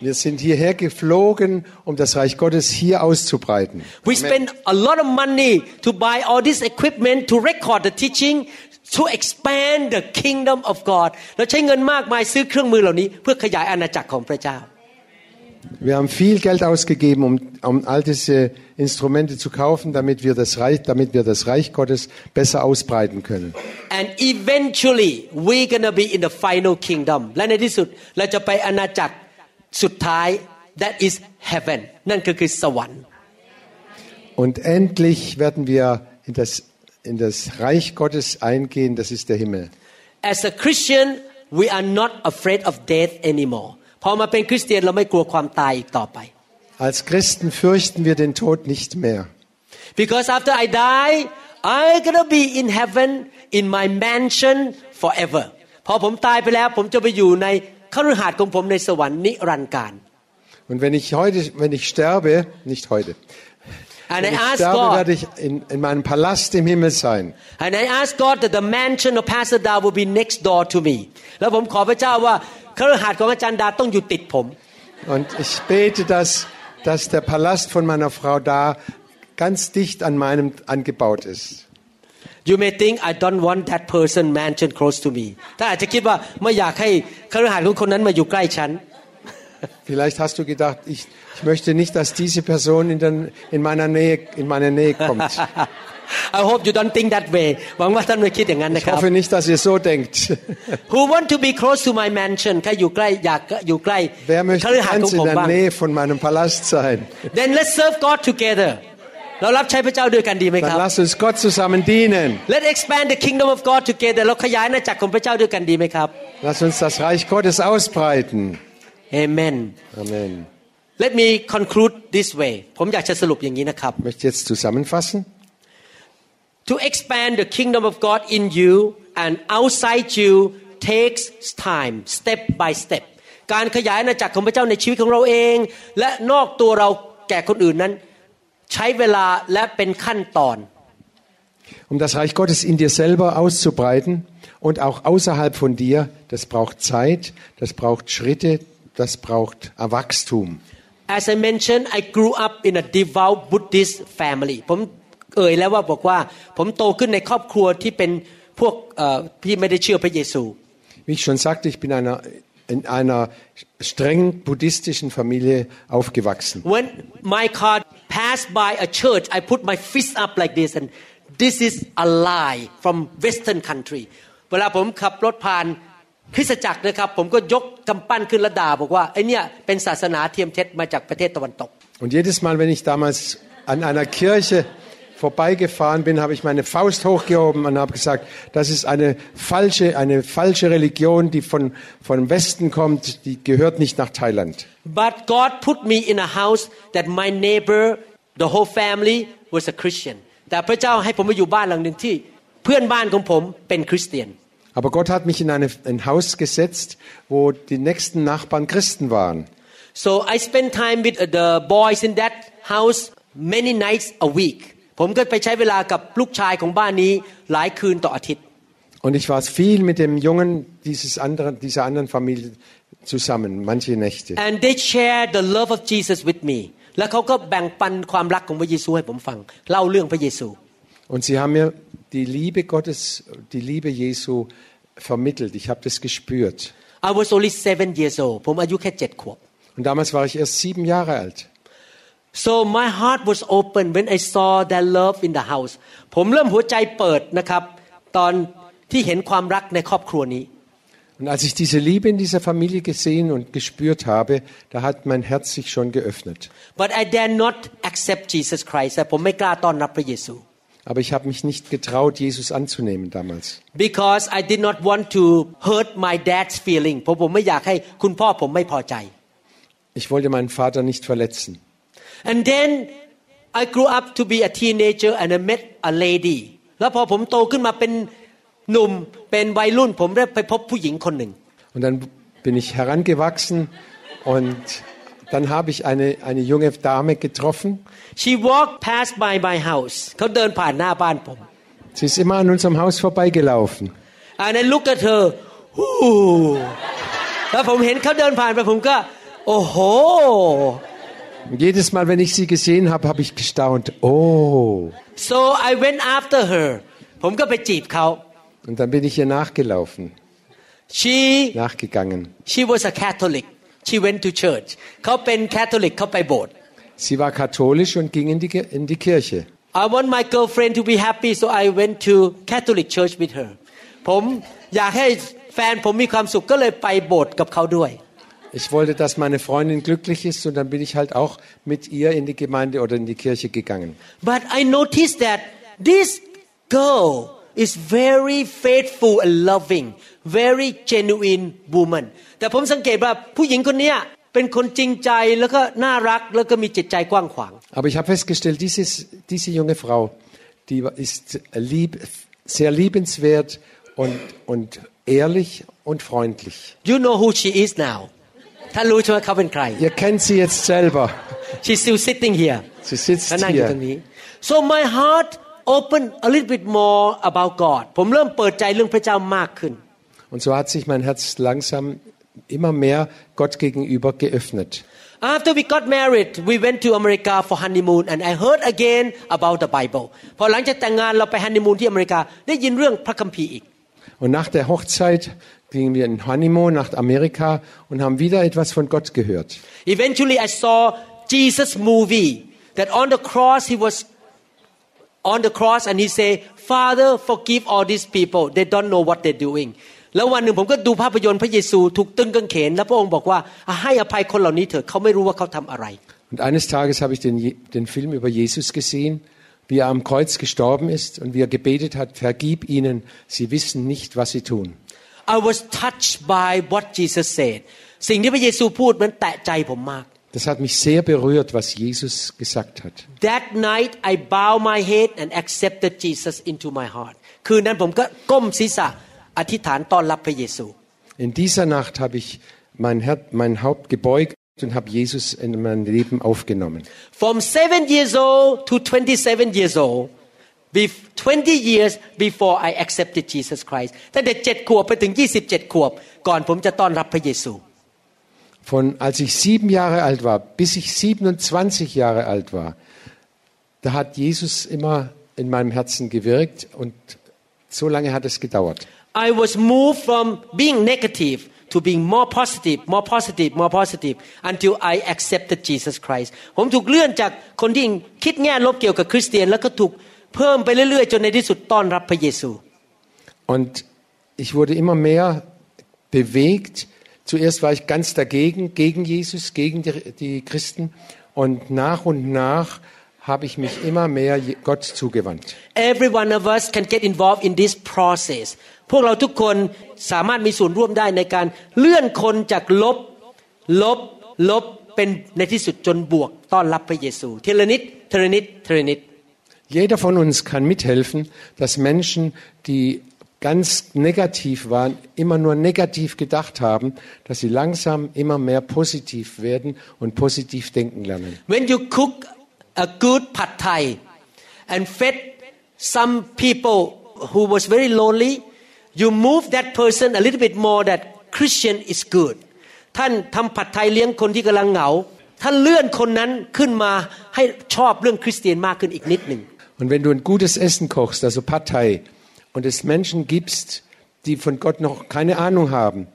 Wir sind hierher geflogen, um das Reich Gottes hier auszubreiten. We spend a lot of money to buy all this equipment to record the teaching to expand the kingdom of God เราใช้เงินมากมายซื้อเครื่องมือเหล่านี้เพื่อขยายอาณาจักรของพระเจ้า Wir haben viel Geld ausgegeben, um, um all diese Instrumente zu kaufen, damit wir, das Reich, damit wir das Reich Gottes besser ausbreiten können. and eventually we're gonna be in the final kingdom และในที่สุดเราจะไปอาณาจักร สุดท้าย that is heaven นั่นก็คือสวรรค์ Und endlich werden wir in das, in das Reich Gottes eingehen, das ist der Himmel. as a Christian we are not afraid of death anymore พอมาเป็นคริสเตียนเราไม่กลัวความตายอีกต่อไป Als Christen fürchten wir den Tod nicht mehr. because after I die I'm gonna be in heaven in my mansion forever พอผมตายไปแล้ว ผมจะไปอยู่ใน คฤหาสน์ของผมในสวรรค์นิรันดร์การ Und wenn ich heute, wenn ich sterbe, nicht heute, and wenn I ich ask sterbe, God werde ich in, in meinem Palast im Himmel sein. And I ask God that the mansion of Pastor Da will be next door to me แล้วผมขอพระเจ้าว่าคฤหาสน์ของอาจารย์ดาต้องอยู่ติดผม Und ich bete, dass, dass der Palast von meiner Frau da ganz dicht an meinem angebaut ist. You may think I don't want that person mansion close to me ถ้าอาจจะคิดว่าไม่อยากให้คฤหาสน์ของคนนั้นมาอยู่ใกล้ฉัน Vielleicht hast du gedacht, ich, ich möchte nicht, dass diese Person in, den, in, meiner Nähe, in meine Nähe kommt. I hope you don't think that way หวังว่าท่านไม่คิดอย่างนั้นนะ Ich ครับ hoffe nicht, dass ihr so denkt. Who want to be close to my mansion ใครอยู่ใกล้อยากอยู่ใกล้ Wer ค möchte ฤหาสน์ข ganz อง in ผม der บ้าง Nähe von meinem Palast sein? Then let's serve God together เรารับใช้พระเจ้าด้วยกันดีไหมค Dann รับ lass uns Gott zusammen dienen. Let's expand the kingdom of God together เราขยายอาณาจักรของพระเจ้าด้วยกันดีไหมครับ Lass uns das Reich Gottes ausbreiten. Amen Amen. Let me conclude this way ผมอยากจะสรุปอย่างนี้นะครับ Ich möchte jetzt zusammenfassen. To expand the kingdom of God in you and outside you takes time step by step การขยายอาณาจักรของพระเจ้าในชีวิตของเราเอง และนอกตัวเราแก่คนอื่นนั้น Um das Reich Gottes in dir selber auszubreiten und auch außerhalb von dir, das braucht Zeit, das braucht Schritte, das braucht Wachstum. As I mentioned I grew up in a devout Buddhist family ผมเอ่ยแล้วว่าบอกว่า ผมโตขึ้นในครอบครัวที่เป็นพวกเอ่อที่ไม่ได้เชื่อพระเยซู Wie ich schon sagte, ich bin einer, in einer streng buddhistischen Familie aufgewachsen. When my car passed by a church, I put my fist up like this, and this is a lie from Western country. เวลาผมขับรถผ่านคริสตจักรนะครับ ผมก็ยกกำปั้นขึ้นและด่าบอกว่าไอเนี่ยเป็นศาสนาเทียมเท็จมาจากประเทศตะวันตก Und jedes Mal, wenn ich damals an einer Kirche vorbeigefahren bin, habe ich meine Faust hochgehoben und habe gesagt, das ist eine falsche, eine falsche Religion, die von, von Westen kommt, die gehört nicht nach Thailand. But God put me in a house that my neighbor, the whole family was a Christian. แต่พระเจ้าให้ผมมาอยู่บ้านหลังหนึ่งที่เพื่อนบ้านของผมเป็นคริสเตียน Aber Gott hat mich in eine, ein Haus gesetzt, wo die nächsten Nachbarn Christen waren. So I spend time with the boys in that house many nights a week ผมก็ไปใช้เวลากับลูกชายของบ้านนี้หลายคืนต่ออาทิตย์ Und ich war viel mit dem Jungen dieses anderen, dieser anderen Familie zusammen, manche Nächte. and they share the love of Jesus with me แล้วเขาก็แบ่งปันความรักของพระเยซูให้ผมฟัง เล่าเรื่องพระเยซู Und sie haben mir die Liebe Gottes, die Liebe Jesu vermittelt. Ich habe das gespürt. I was only seven years old ผมอายุแค่เจ็ดขวบ Und damals war ich erst sieben Jahre alt. so my heart was open when I saw that love in the house ผมเริ่มหัวใจเปิดนะครับ ตอนที่เห็นความรักในครอบครัวนี้ Und als ich diese Liebe in dieser Familie gesehen und gespürt habe, da hat mein Herz sich schon geöffnet. but I dare not accept Jesus Christ แต่ผมไม่กล้าต้อนรับพระเยซู Aber ich habe mich nicht getraut, Jesus anzunehmen damals. because I did not want to hurt my dad's feeling เพราะผมไม่อยากให้คุณพ่อผมไม่พอใจ Ich wollte meinen Vater nicht verletzen. and then I grew up to be a teenager and I met a lady แล้วพอผมโตขึ้นมาเป็นหนุ่มเป็นวัยรุ่น ผมได้ไปพบผู้หญิงคนหนึ่ง Und dann bin ich herangewachsen und dann habe ich eine, eine junge Dame getroffen. she walked past by my house เขาเดินผ่านหน้าบ้านผม Sie ist immer an unserem Haus vorbeigelaufen. and I look at her ฮู้แล้วผมเห็นเขาเดินผ่านไปผมก็ โอ้โห Und jedes Mal, wenn ich sie gesehen habe, habe ich gestaunt. Oh. so I went after her ผมก็ไปจีบเขา Und dann bin ich ihr nachgelaufen, she nachgegangen. she was a Catholic she went to church เขาเป็น Catholic เขาไปโบสถ์ Sie war katholisch und ging in die, Ge- in die Kirche. I want my girlfriend to be happy so I went to Catholic church with her ผมอยากให้แฟนผมมีความสุขก็เลยไปโบสถ์กับเขาด้วย Ich wollte, dass meine Freundin glücklich ist und dann bin ich halt auch mit ihr in die Gemeinde oder in die Kirche gegangen. but I noticed that this girl is very faithful and loving very genuine woman แต่ผมสังเกตว่าผู้หญิงคนเนี้ยเป็นคนจริงใจแล้วก็น่ารักแล้วก็มีจิตใจกว้างขวาง Aber ich habe festgestellt, dieses, diese junge Frau, die ist lieb, sehr liebenswert und, und ehrlich und freundlich. you know who she is now ท่านรู้ใช่ไหมเขาเป็นใคร Ihr kennt sie jetzt selber. she's still sitting here Sie sitzt เขานั่งอยู่ตรง hier. นี้ so my heart opened a little bit more about God ผมเริ่มเปิดใจเรื่องพระเจ้ามากขึ้น Und so hat sich mein Herz langsam immer mehr Gott gegenüber geöffnet. After we got married we went to America for honeymoon and I heard again about the Bible พอหลังจากแต่งงานเราไปฮันนีมูนที่อเมริกา ได้ยินเรื่องพระคัมภีร์อีก Und nach der Hochzeit gingen wir in Honeymoon nach Amerika und haben wieder etwas von Gott gehört. Eventually I saw Jesus movie that on the cross he was on the cross and he say Father forgive all these people they don't know what they're doing แล้ววันหนึ่งผมก็ดูภาพยนตร์พระเยซูถูกตึงกางเขน แล้วพระองค์บอกว่าให้อภัยคนเหล่านี้เถอะเขาไม่รู้ว่าเขาทำอะไร Und eines Tages habe ich den, Je- den Film über Jesus gesehen, wie er am Kreuz gestorben ist und wie er gebetet hat, vergib ihnen, sie wissen nicht, was sie tun. I was touched by what Jesus said สิ่งที่พระเยซูพูดมันแตะใจผมมาก Das hat mich sehr berührt, was Jesus gesagt hat. That night I bow my head and accepted Jesus into my heart คืนนั้นผมก็ก้มศีรษะอธิษฐานต้อนรับพระเยซู In dieser Nacht habe ich mein, Herz, mein Haupt gebeugt und habe Jesus in mein Leben aufgenommen. From seven years old to 27 years old bef- 20 years before I accepted Jesus Christ ตั้งแต่7ขวบไปถึง 27 ขวบ ก่อนผมจะต้อนรับพระเยซู Von als ich sieben Jahre alt war, bis ich 27 Jahre alt war, da hat Jesus immer in meinem Herzen gewirkt und so lange hat es gedauert. I was moved from being negative to being more positive more positive more positive until I accepted Jesus Christ ผมถูกเลื่อนจากคนที่คิดแง่ลบเกี่ยวกับคริสเตียน แล้วก็ถูก เพิ่มไปเรื่อยๆ จนในที่สุดต้อนรับพระเยซู Und ich wurde immer mehr bewegt. Zuerst war ich ganz dagegen, gegen Jesus, gegen die, die Christen. Und nach und nach habe ich mich immer mehr Je- Gott zugewandt. Every one of us can get involved in this process พวกเราทุกคนสามารถมีส่วนร่วมได้ในการเลื่อนคนจากลบ ลบ ลบ เป็นในที่สุดจนบวกต้อนรับพระเยซูทีละนิดทีละนิดทีละนิด Jeder von uns kann mithelfen, dass Menschen, die ganz negativ waren, immer nur negativ gedacht haben, dass sie langsam immer mehr positiv werden und positiv denken lernen. When you cook a good pad thai and fed some people who was very lonely you move that person a little bit more that Christian is good ท่านทำผัดไทยเลี้ยงคนที่กำลังเหงา ท่านเลื่อนคนนั้นขึ้นมาให้ชอบเรื่องคริสเตียนมากขึ้นอีกนิดหนึ่ง Und wenn du ein gutes Essen kochst, also Partei, und es Menschen gibst, die von Gott noch keine Ahnung haben,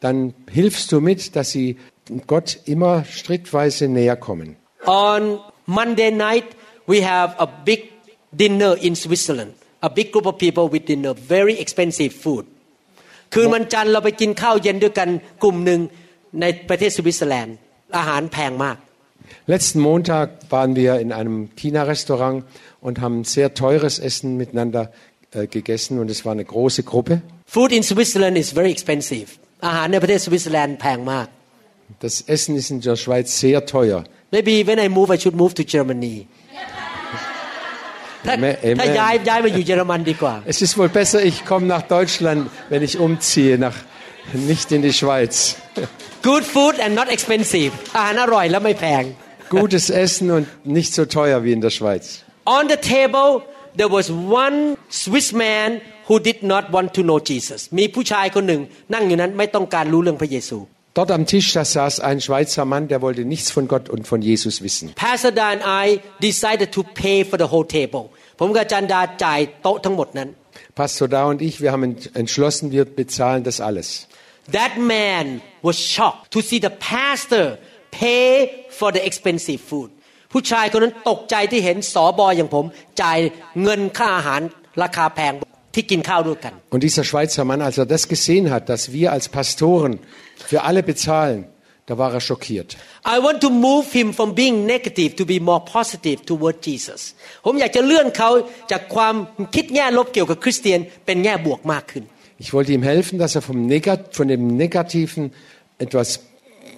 dann hilfst du mit, dass sie Gott immer schrittweise näher kommen. On Monday night we have a big dinner in Switzerland a big group of people with dinner very expensive food คืนวันจันทร์เราไปกินข้าวเย็นด้วยกันกลุ่มหนึ่งในประเทศสวิตเซอร์แลนด์อาหารแพงมาก Letzten Montag waren wir in einem China-Restaurant und haben sehr teures Essen miteinander äh, gegessen und es war eine große Gruppe. Food in Switzerland is very expensive อาหารในประเทศสวิตเซอร์แลนด์แพงมาก Das Essen ist in der Schweiz sehr teuer. Maybe when I move I should move to Germany ถ้า Amen, amen. ถ้าย้ายย้ายมาอยู่เยอรมันดีกว่า Es ist wohl besser, ich komme nach Deutschland, wenn ich umziehe, nach, nicht in die Schweiz. Good food and not expensive อาหารอร่อยและไม่แพง Gutes Essen und nicht so teuer wie in der Schweiz. On the table there was one Swiss man who did not want to know Jesus มีผู้ชายคนหนึ่งนั่งอยู่นั้นไม่ต้องการรู้เรื่องพระเยซู Dort am Tisch da saß ein Schweizer Mann, der wollte nichts von Gott und von Jesus wissen. Pastor Da and I decided to pay for the whole table ผมกับอาจารย์ดาจ่ายโต๊ะทั้งหมดนั้น Pastor Da und ich, wir haben ent- entschlossen, wir bezahlen das alles. That man was shocked to see the pastor pay for the expensive food ผู้ชายคนนั้นตกใจที่เห็นสอบออย่างผมจ่ายเงินค่าอาหารราคาแพงที่กินข้าวด้วยกัน Und dieser Schweizer Mann, als er das gesehen hat, dass wir als Pastoren für alle bezahlen, da war er schockiert. I want to move him from being negative to be more positive toward Jesus ผมอยากจะเลื่อนเขาจากความคิดแง่ลบเกี่ยวกับคริสเตียนเป็นแง่บวกมากขึ้น Ich wollte ihm helfen, dass er vom Negat von dem Negativen etwas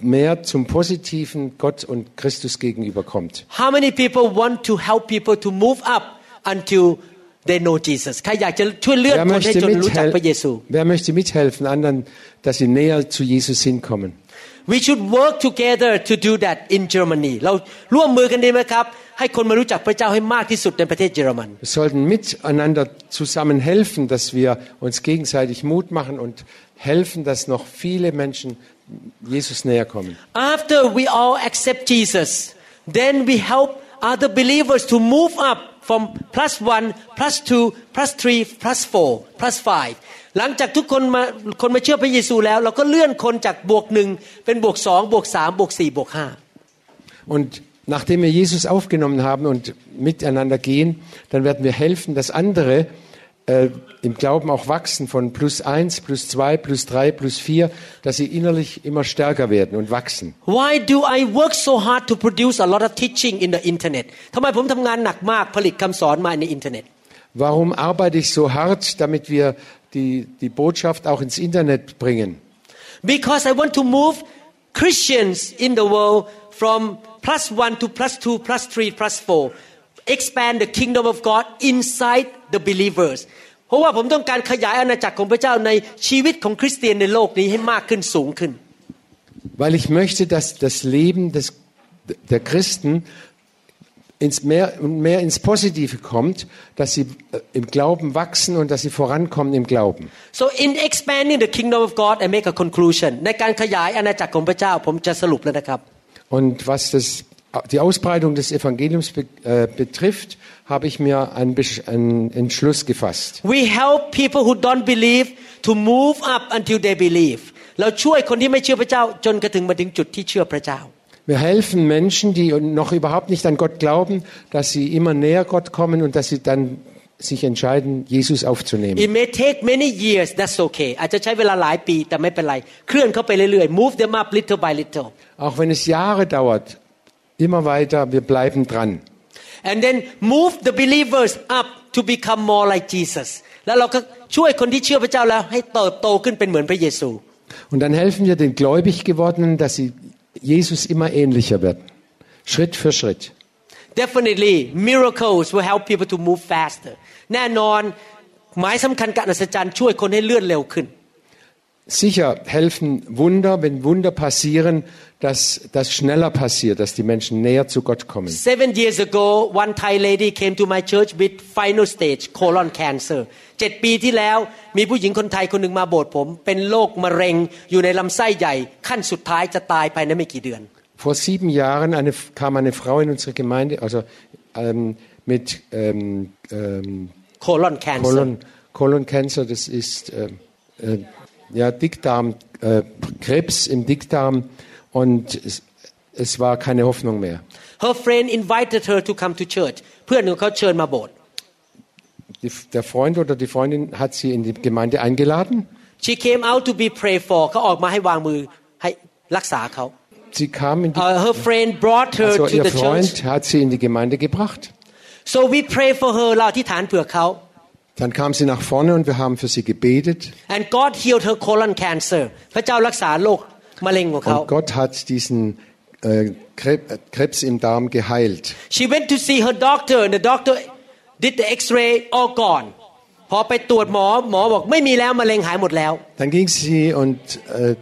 mehr zum Positiven Gott und Christus gegenüber kommt. How many people want to help people to move up until they know Jesus ใครอยากจะช่วยเลื่อน Wer คนให้ möchte, จนรู้จักพระเยซู mithel wer möchte mithelfen, anderen, dass sie näher zu Jesus hinkommen? We should work together to do that in Germany เราร่วมมือกันดีไหมครับ ให้คนมารู้จักพระเจ้าให้มากที่สุดในประเทศเยอรมัน Wir sollten miteinander zusammen helfen, dass wir uns gegenseitig Mut machen und helfen, dass noch viele Menschen Jesus näher kommen. After we all accept Jesus then we help other believers to move up from plus one plus two plus three plus four plus five หลังจากทุกคนมาคนมาเชื่อพระเยซูแล้ว เราก็เลื่อนคนจากบวกหนึ่งเป็นบวกสองบวกสามบวกสี่บวกห้า Und nachdem wir Jesus aufgenommen haben und miteinander gehen, dann werden wir helfen, dass andere äh, im Glauben auch wachsen von plus eins, plus zwei, plus drei, plus vier, dass sie innerlich immer stärker werden und wachsen. Why do I work so hard to produce a lot of teaching in the internet ทำไมผมทำงานหนักมากผลิตคำสอนมาในอินเทอร์เน็ต Warum arbeite ich so hart, damit wir die, die Botschaft auch ins Internet bringen? Because I want to move Christians in the world from plus one to plus two, plus three, plus four. Expand the kingdom of God inside the believers. เพราะว่าผมต้องการขยายอาณาจักรของพระเจ้าในชีวิตของคริสเตียนในโลกนี้ให้มากขึ้นสูงขึ้น Weil ich möchte, dass das Leben des, der Christen ins mehr und mehr ins Positive kommt, dass sie äh, im Glauben wachsen und dass sie vorankommen im Glauben. So in expanding the kingdom of God I make a conclusion ในการขยายอาณาจักรของพระเจ้าผมจะสรุปแล้วนะครับ Und was das, die Ausbreitung des Evangeliums be, äh, betrifft, habe ich mir einen, Besch- einen Entschluss gefasst. We help people who don't believe to move up until they believe เราช่วยคนที่ไม่เชื่อพระเจ้า จนกระทั่งมาถึงจุดที่เชื่อพระเจ้า Wir helfen Menschen, die noch überhaupt nicht an Gott glauben, dass sie immer näher Gott kommen und dass sie dann sich entscheiden, Jesus aufzunehmen. It may take many years that's okay อาจจะใช้เวลาหลายปีแต่ไม่เป็นไร เคลื่อนเข้าไปเรื่อยๆ move them up little by little Auch wenn es Jahre dauert, immer weiter, wir bleiben dran. and then move the believers up to become more like Jesus แล้วเราก็ช่วยคนที่เชื่อพระเจ้าแล้วให้เติบโตขึ้นเป็นเหมือนพระเยซู Und dann helfen wir den gläubig gewordenen, dass sie Jesus immer ähnlicher werden. Schritt für Schritt. definitely miracles will help people to move faster แน่นอนหมายสำคัญการอัศจรรย์ช่วยคนให้เลื่อนเร็วขึ้น Sicher helfen Wunder, wenn Wunder passieren, dass das schneller passiert, dass die Menschen näher zu Gott kommen. Seven years ago, one Thai lady came to my church with final stage colon cancer. เจ็ดปีที่แล้วมีผู้หญิงคนไทยคนหนึ่งมาโบสถ์ผม เป็นโรคมะเร็งอยู่ในลำไส้ใหญ่ ขั้นสุดท้ายจะตายภายในไม่กี่เดือน Vor sieben Jahren eine, kam eine Frau in unsere Gemeinde, also ähm, mit ähm, ähm, colon cancer Kolon, Koloncancer, das ist äh, äh, ja, Dickdarm, äh, Krebs im Dickdarm und es, es war keine Hoffnung mehr. her friend invited her to come to church เพื่อนของเขาเชิญมาโบสถ์ Die, der Freund oder die Freundin hat sie in die Gemeinde eingeladen. she came out to be prayed for เขาออกมาให้วางมือให้รักษาเขา Sie kam in die, Uh, her friend brought her also to ihr the church Freund hat sie in die Gemeinde gebracht. so we pray for her เราอธิษฐานเผื่อเขา Dann kam sie nach vorne und wir haben für sie gebetet. and God healed her colon cancer พระเจ้ารักษาโรคมะเร็งของเขา Und Gott hat diesen äh, Krebs, Krebs im Darm geheilt. she went to see her doctor and the doctor did the x-ray all gone พอไปตรวจหมอหมอบอกไม่มีแล้วมะเร็งหายหมดแล้ว Dann ging sie und, äh,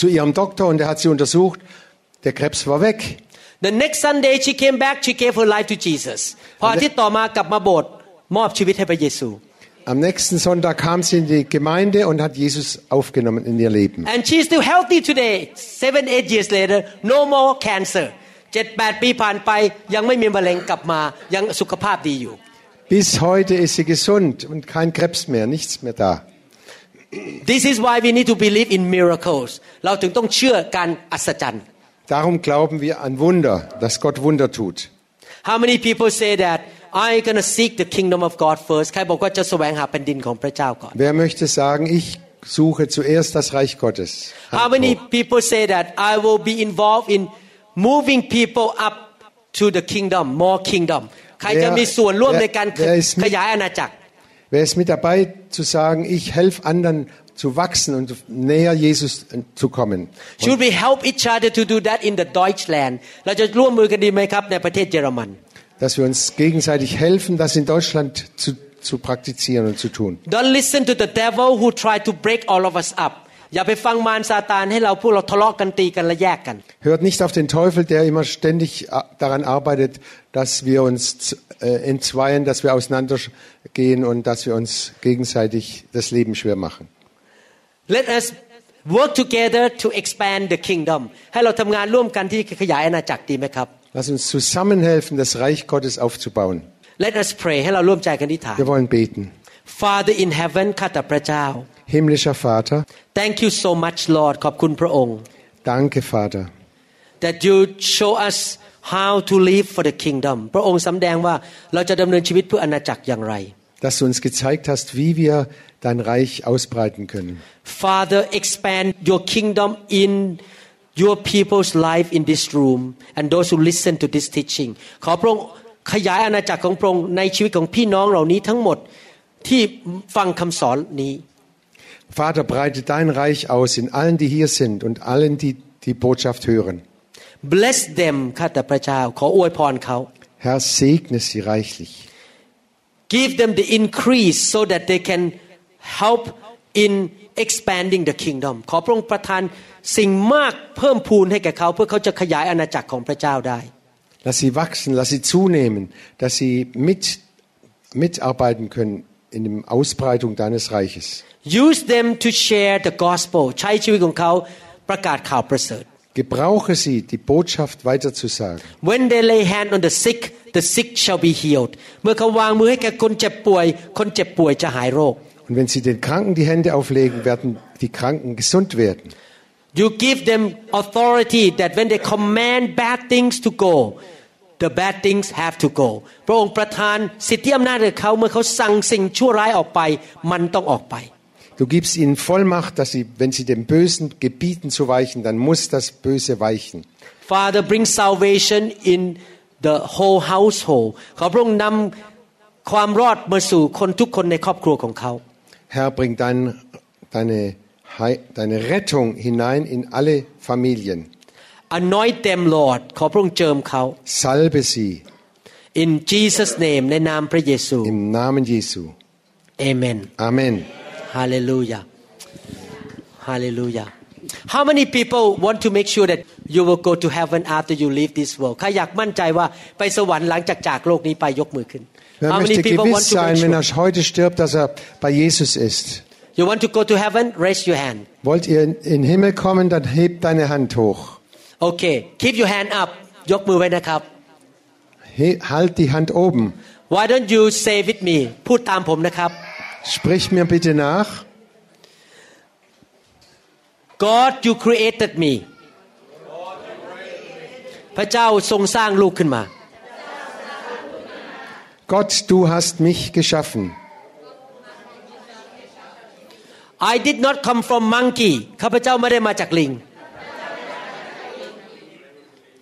zu ihrem Doktor und er hat sie untersucht. Der Krebs war weg. The next Sunday she came back she gave her life to Jesus พออาทิตย์ต่อมากลับมาโบสถ์มอบชีวิตให้พระเยซู Am nächsten Sonntag kam sie in die Gemeinde und hat Jesus aufgenommen in ihr Leben. and she's still healthy today seven eight years later no more cancer เจ็ดแปดปีผ่านไปยังไม่มีมะเร็งกลับมายังสุขภาพดีอยู่ Bis heute ist sie gesund und kein Krebs mehr, nichts mehr da. This is why we need to believe in miracles เราถึงต้องเชื่อการอัศจรรย์ Darum glauben wir an Wunder, dass Gott Wunder tut. How many people say that I gonna seek the kingdom of God first ใครบอกว่าจะแสวงหาแผ่นดินของพระเจ้าก่อน Wer möchte sagen, ich suche zuerst das Reich Gottes? How many people say that I will be involved in moving people up to the kingdom more kingdom ใครจะมีส่วนร่วมในการ Wer- wer ist mit- ขยายอาณาจักร Wer ist mit dabei zu sagen, ich helfe anderen zu wachsen und näher Jesus zu kommen? Should we help each other to do that in the Deutschland เราจะร่วมมือกันดีไหมครับในประเทศเยอรมัน Dass wir uns gegenseitig helfen, das in Deutschland zu, zu praktizieren und zu tun. Don't listen to the devil who try to break all of us up อย่าไปฟังมารซาตานให้เราพวกเราทะเลาะกันตีกันและแยกกัน Hört nicht auf den Teufel, der immer ständig äh, daran arbeitet, dass wir uns äh, entzweien, dass wir auseinandergehen und dass wir uns gegenseitig das Leben schwer machen. Let us work together to expand the kingdom ให้เราทำงานร่วมกันที่ขยายอาณาจักรดีไหมครับ Lass uns zusammenhelfen, das Reich Gottes aufzubauen. Let us pray ให้เราร่วมใจกันที่ฐาน Wir wollen beten. Father in heaven ข้าแต่พระเจ้า Himmlischer Vater, Thank you so much Lord ขอบคุณพระองค์ danke Vater, that you show us how to live for the kingdom พระองค์สำแดงว่าเราจะดำเนินชีวิตเพื่ออาณาจักรอย่างไร dass du uns gezeigt hast, wie wir dein Reich ausbreiten können. Father expand your kingdom in your people's life in this room and those who listen to this teaching ขอพระองค์ขยายอาณาจักรของพระองค์ในชีวิตของพี่น้องเหล่านี้ทั้งหมดที่ฟังคำสอนนี้ Vater, breite dein Reich aus in allen, die hier sind und allen, die die Botschaft hören. bless them ข้าแต่พระเจ้า ขออวยพรเขา Herr, segne sie reichlich. give them the increase so that they can help in expanding the kingdom ขอพระองค์ประทาน สิ่งมากเพิ่มพูนให้แก่เขา เพื่อเขาจะขยายอาณาจักรของพระเจ้าได้ Lass sie wachsen, lass sie zunehmen, dass sie mit, mitarbeiten können in der Ausbreitung deines Reiches. use them to share the gospel ใช้ชีวิตของเขาประกาศข่าวประเสริฐ Gebrauche sie, die Botschaft weiterzusagen. when they lay hand on the sick the sick shall be healed เมื่อเขาวางมือให้แก่คนเจ็บป่วย คนเจ็บป่วยจะหายโรค Und wenn sie den Kranken die Hände auflegen, werden die Kranken gesund werden. you give them authority that when they command bad things to go the bad things have to go พระองค์ประทานสิทธิอำนาจให้เขาเมื่อเขาสั่งสิ่งชั่วร้ายออกไป มันต้องออกไป Du gibst ihnen Vollmacht, dass sie, wenn sie dem Bösen gebieten zu weichen, dann muss das Böse weichen. Father bring salvation in the whole household ขอพระองค์นำความรอดมาสู่คนทุกคนในครอบครัวของเขา Herr, bring dein, deine, Hei- deine Rettung hinein in alle Familien. anoint them Lord ขอพระองค์เจิมเขา Salbe sie in Jesus name ในนามพระเยซู im Namen Jesu. Amen Amen. Hallelujah Hallelujah. How many people want to make sure that you will go to heaven after you leave this world ใครอยากมั่นใจว่าไปสวรรค์หลังจากจากโลกนี้ไปยกมือขึ้น Wer How many möchte people want gewiss to make sein, wenn sure? er heute stirbt, dass er bei Jesus ist? You want to go to heaven? Raise your hand. Wollt ihr in in den Himmel kommen, dann hebt deine Hand hoch. Okay. Keep your hand up. ยกมือไว้นะครับ He halt die Hand oben. Why don't you say with me พูดตามผมนะครับ Sprich mir bitte nach. God you created me พระเจ้าทรงสร้างลูกขึ้นมา Gott, du hast mich geschaffen. I did not come from monkey ข้าพเจ้าไม่ได้มาจากลิง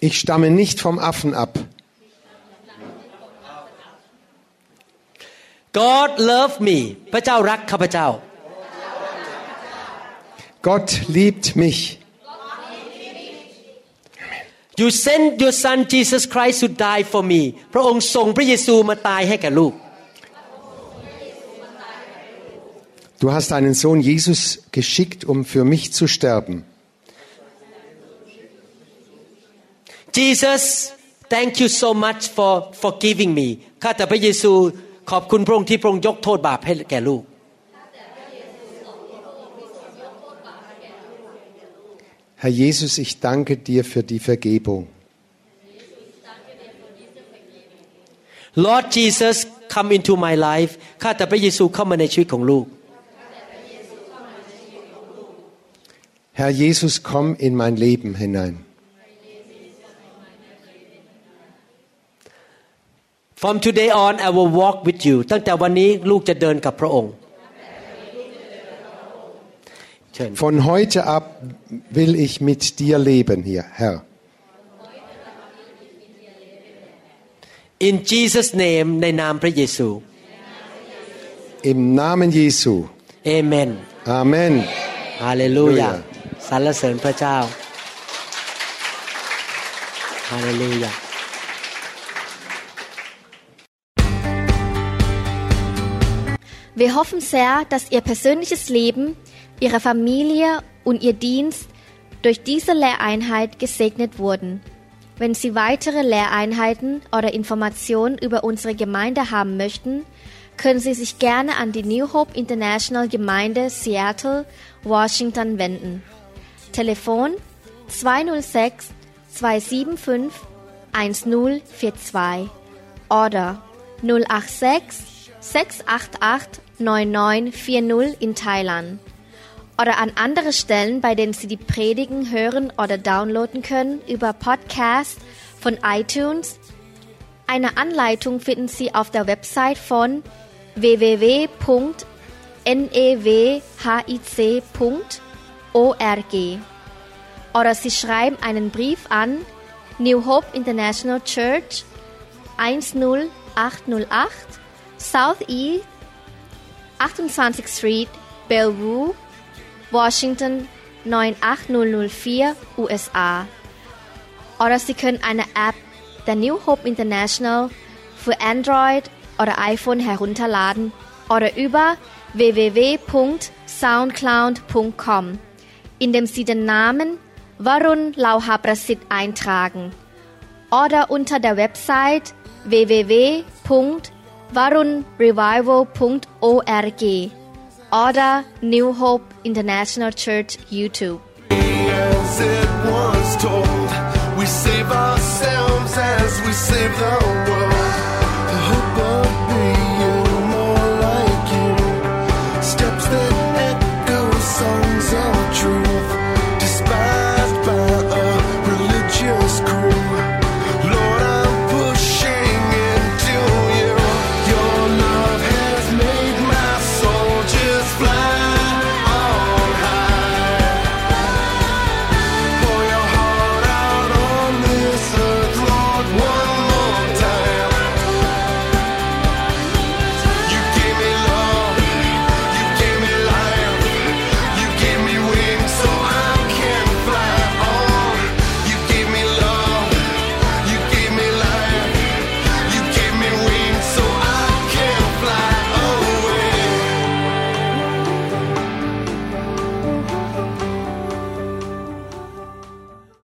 Ich stamme nicht vom Affen ab. God love me พระเจ้ารักข้าพเจ้า Gott liebt mich. You send your son Jesus Christ to die for me พระองค์ส่งพระเยซูมาตายให้แก่ลูก Du hast deinen Sohn Jesus geschickt, um für mich zu sterben. Jesus thank you so much for forgiving me ข้าแต่พระเยซูขอบคุณพระองค์ที่พระองค์ยกโทษบาปให้แก่ลูก Herr Jesus, ich danke dir für die Vergebung. Lord Jesus come into my life ข้าแต่พระเยซูเข้ามาในชีวิตของลูก Herr Jesus, komm in mein Leben hinein. From today on I will walk with you ตั้งแต่วันนี้ลูกจะเดินกับพระองค์เชิญ Von heute ab will ich mit dir leben hier, Herr. In Jesus name ในนามพระเยซู Im Namen Jesu. Amen Amen. ฮาเลลูยา Halleluja สรรเสริญพระเจ้าฮาเลลูยา Wir hoffen sehr, dass Ihr persönliches Leben, Ihre Familie und Ihr Dienst durch diese Lehreinheit gesegnet wurden. Wenn Sie weitere Lehreinheiten oder Informationen über unsere Gemeinde haben möchten, können Sie sich gerne an die New Hope International Gemeinde Seattle, Washington wenden. Telefon 206 275 1042 oder 086 688 9940 in Thailand oder an andere Stellen, bei denen Sie die Predigen hören oder downloaden können über Podcast von iTunes. Eine Anleitung finden Sie auf der Website von www.newhic.org oder Sie schreiben einen Brief an New Hope International Church 10808 South E 28th Street, Bellevue, Washington 98004, USA. Oder Sie können eine App der New Hope International für Android oder iPhone herunterladen oder über www.soundcloud.com, indem Sie den Namen Varun Lauha Prasit eintragen oder unter der Website www.varunrevival.org oder New Hope International Church YouTube. As it was told, we save ourselves as we save the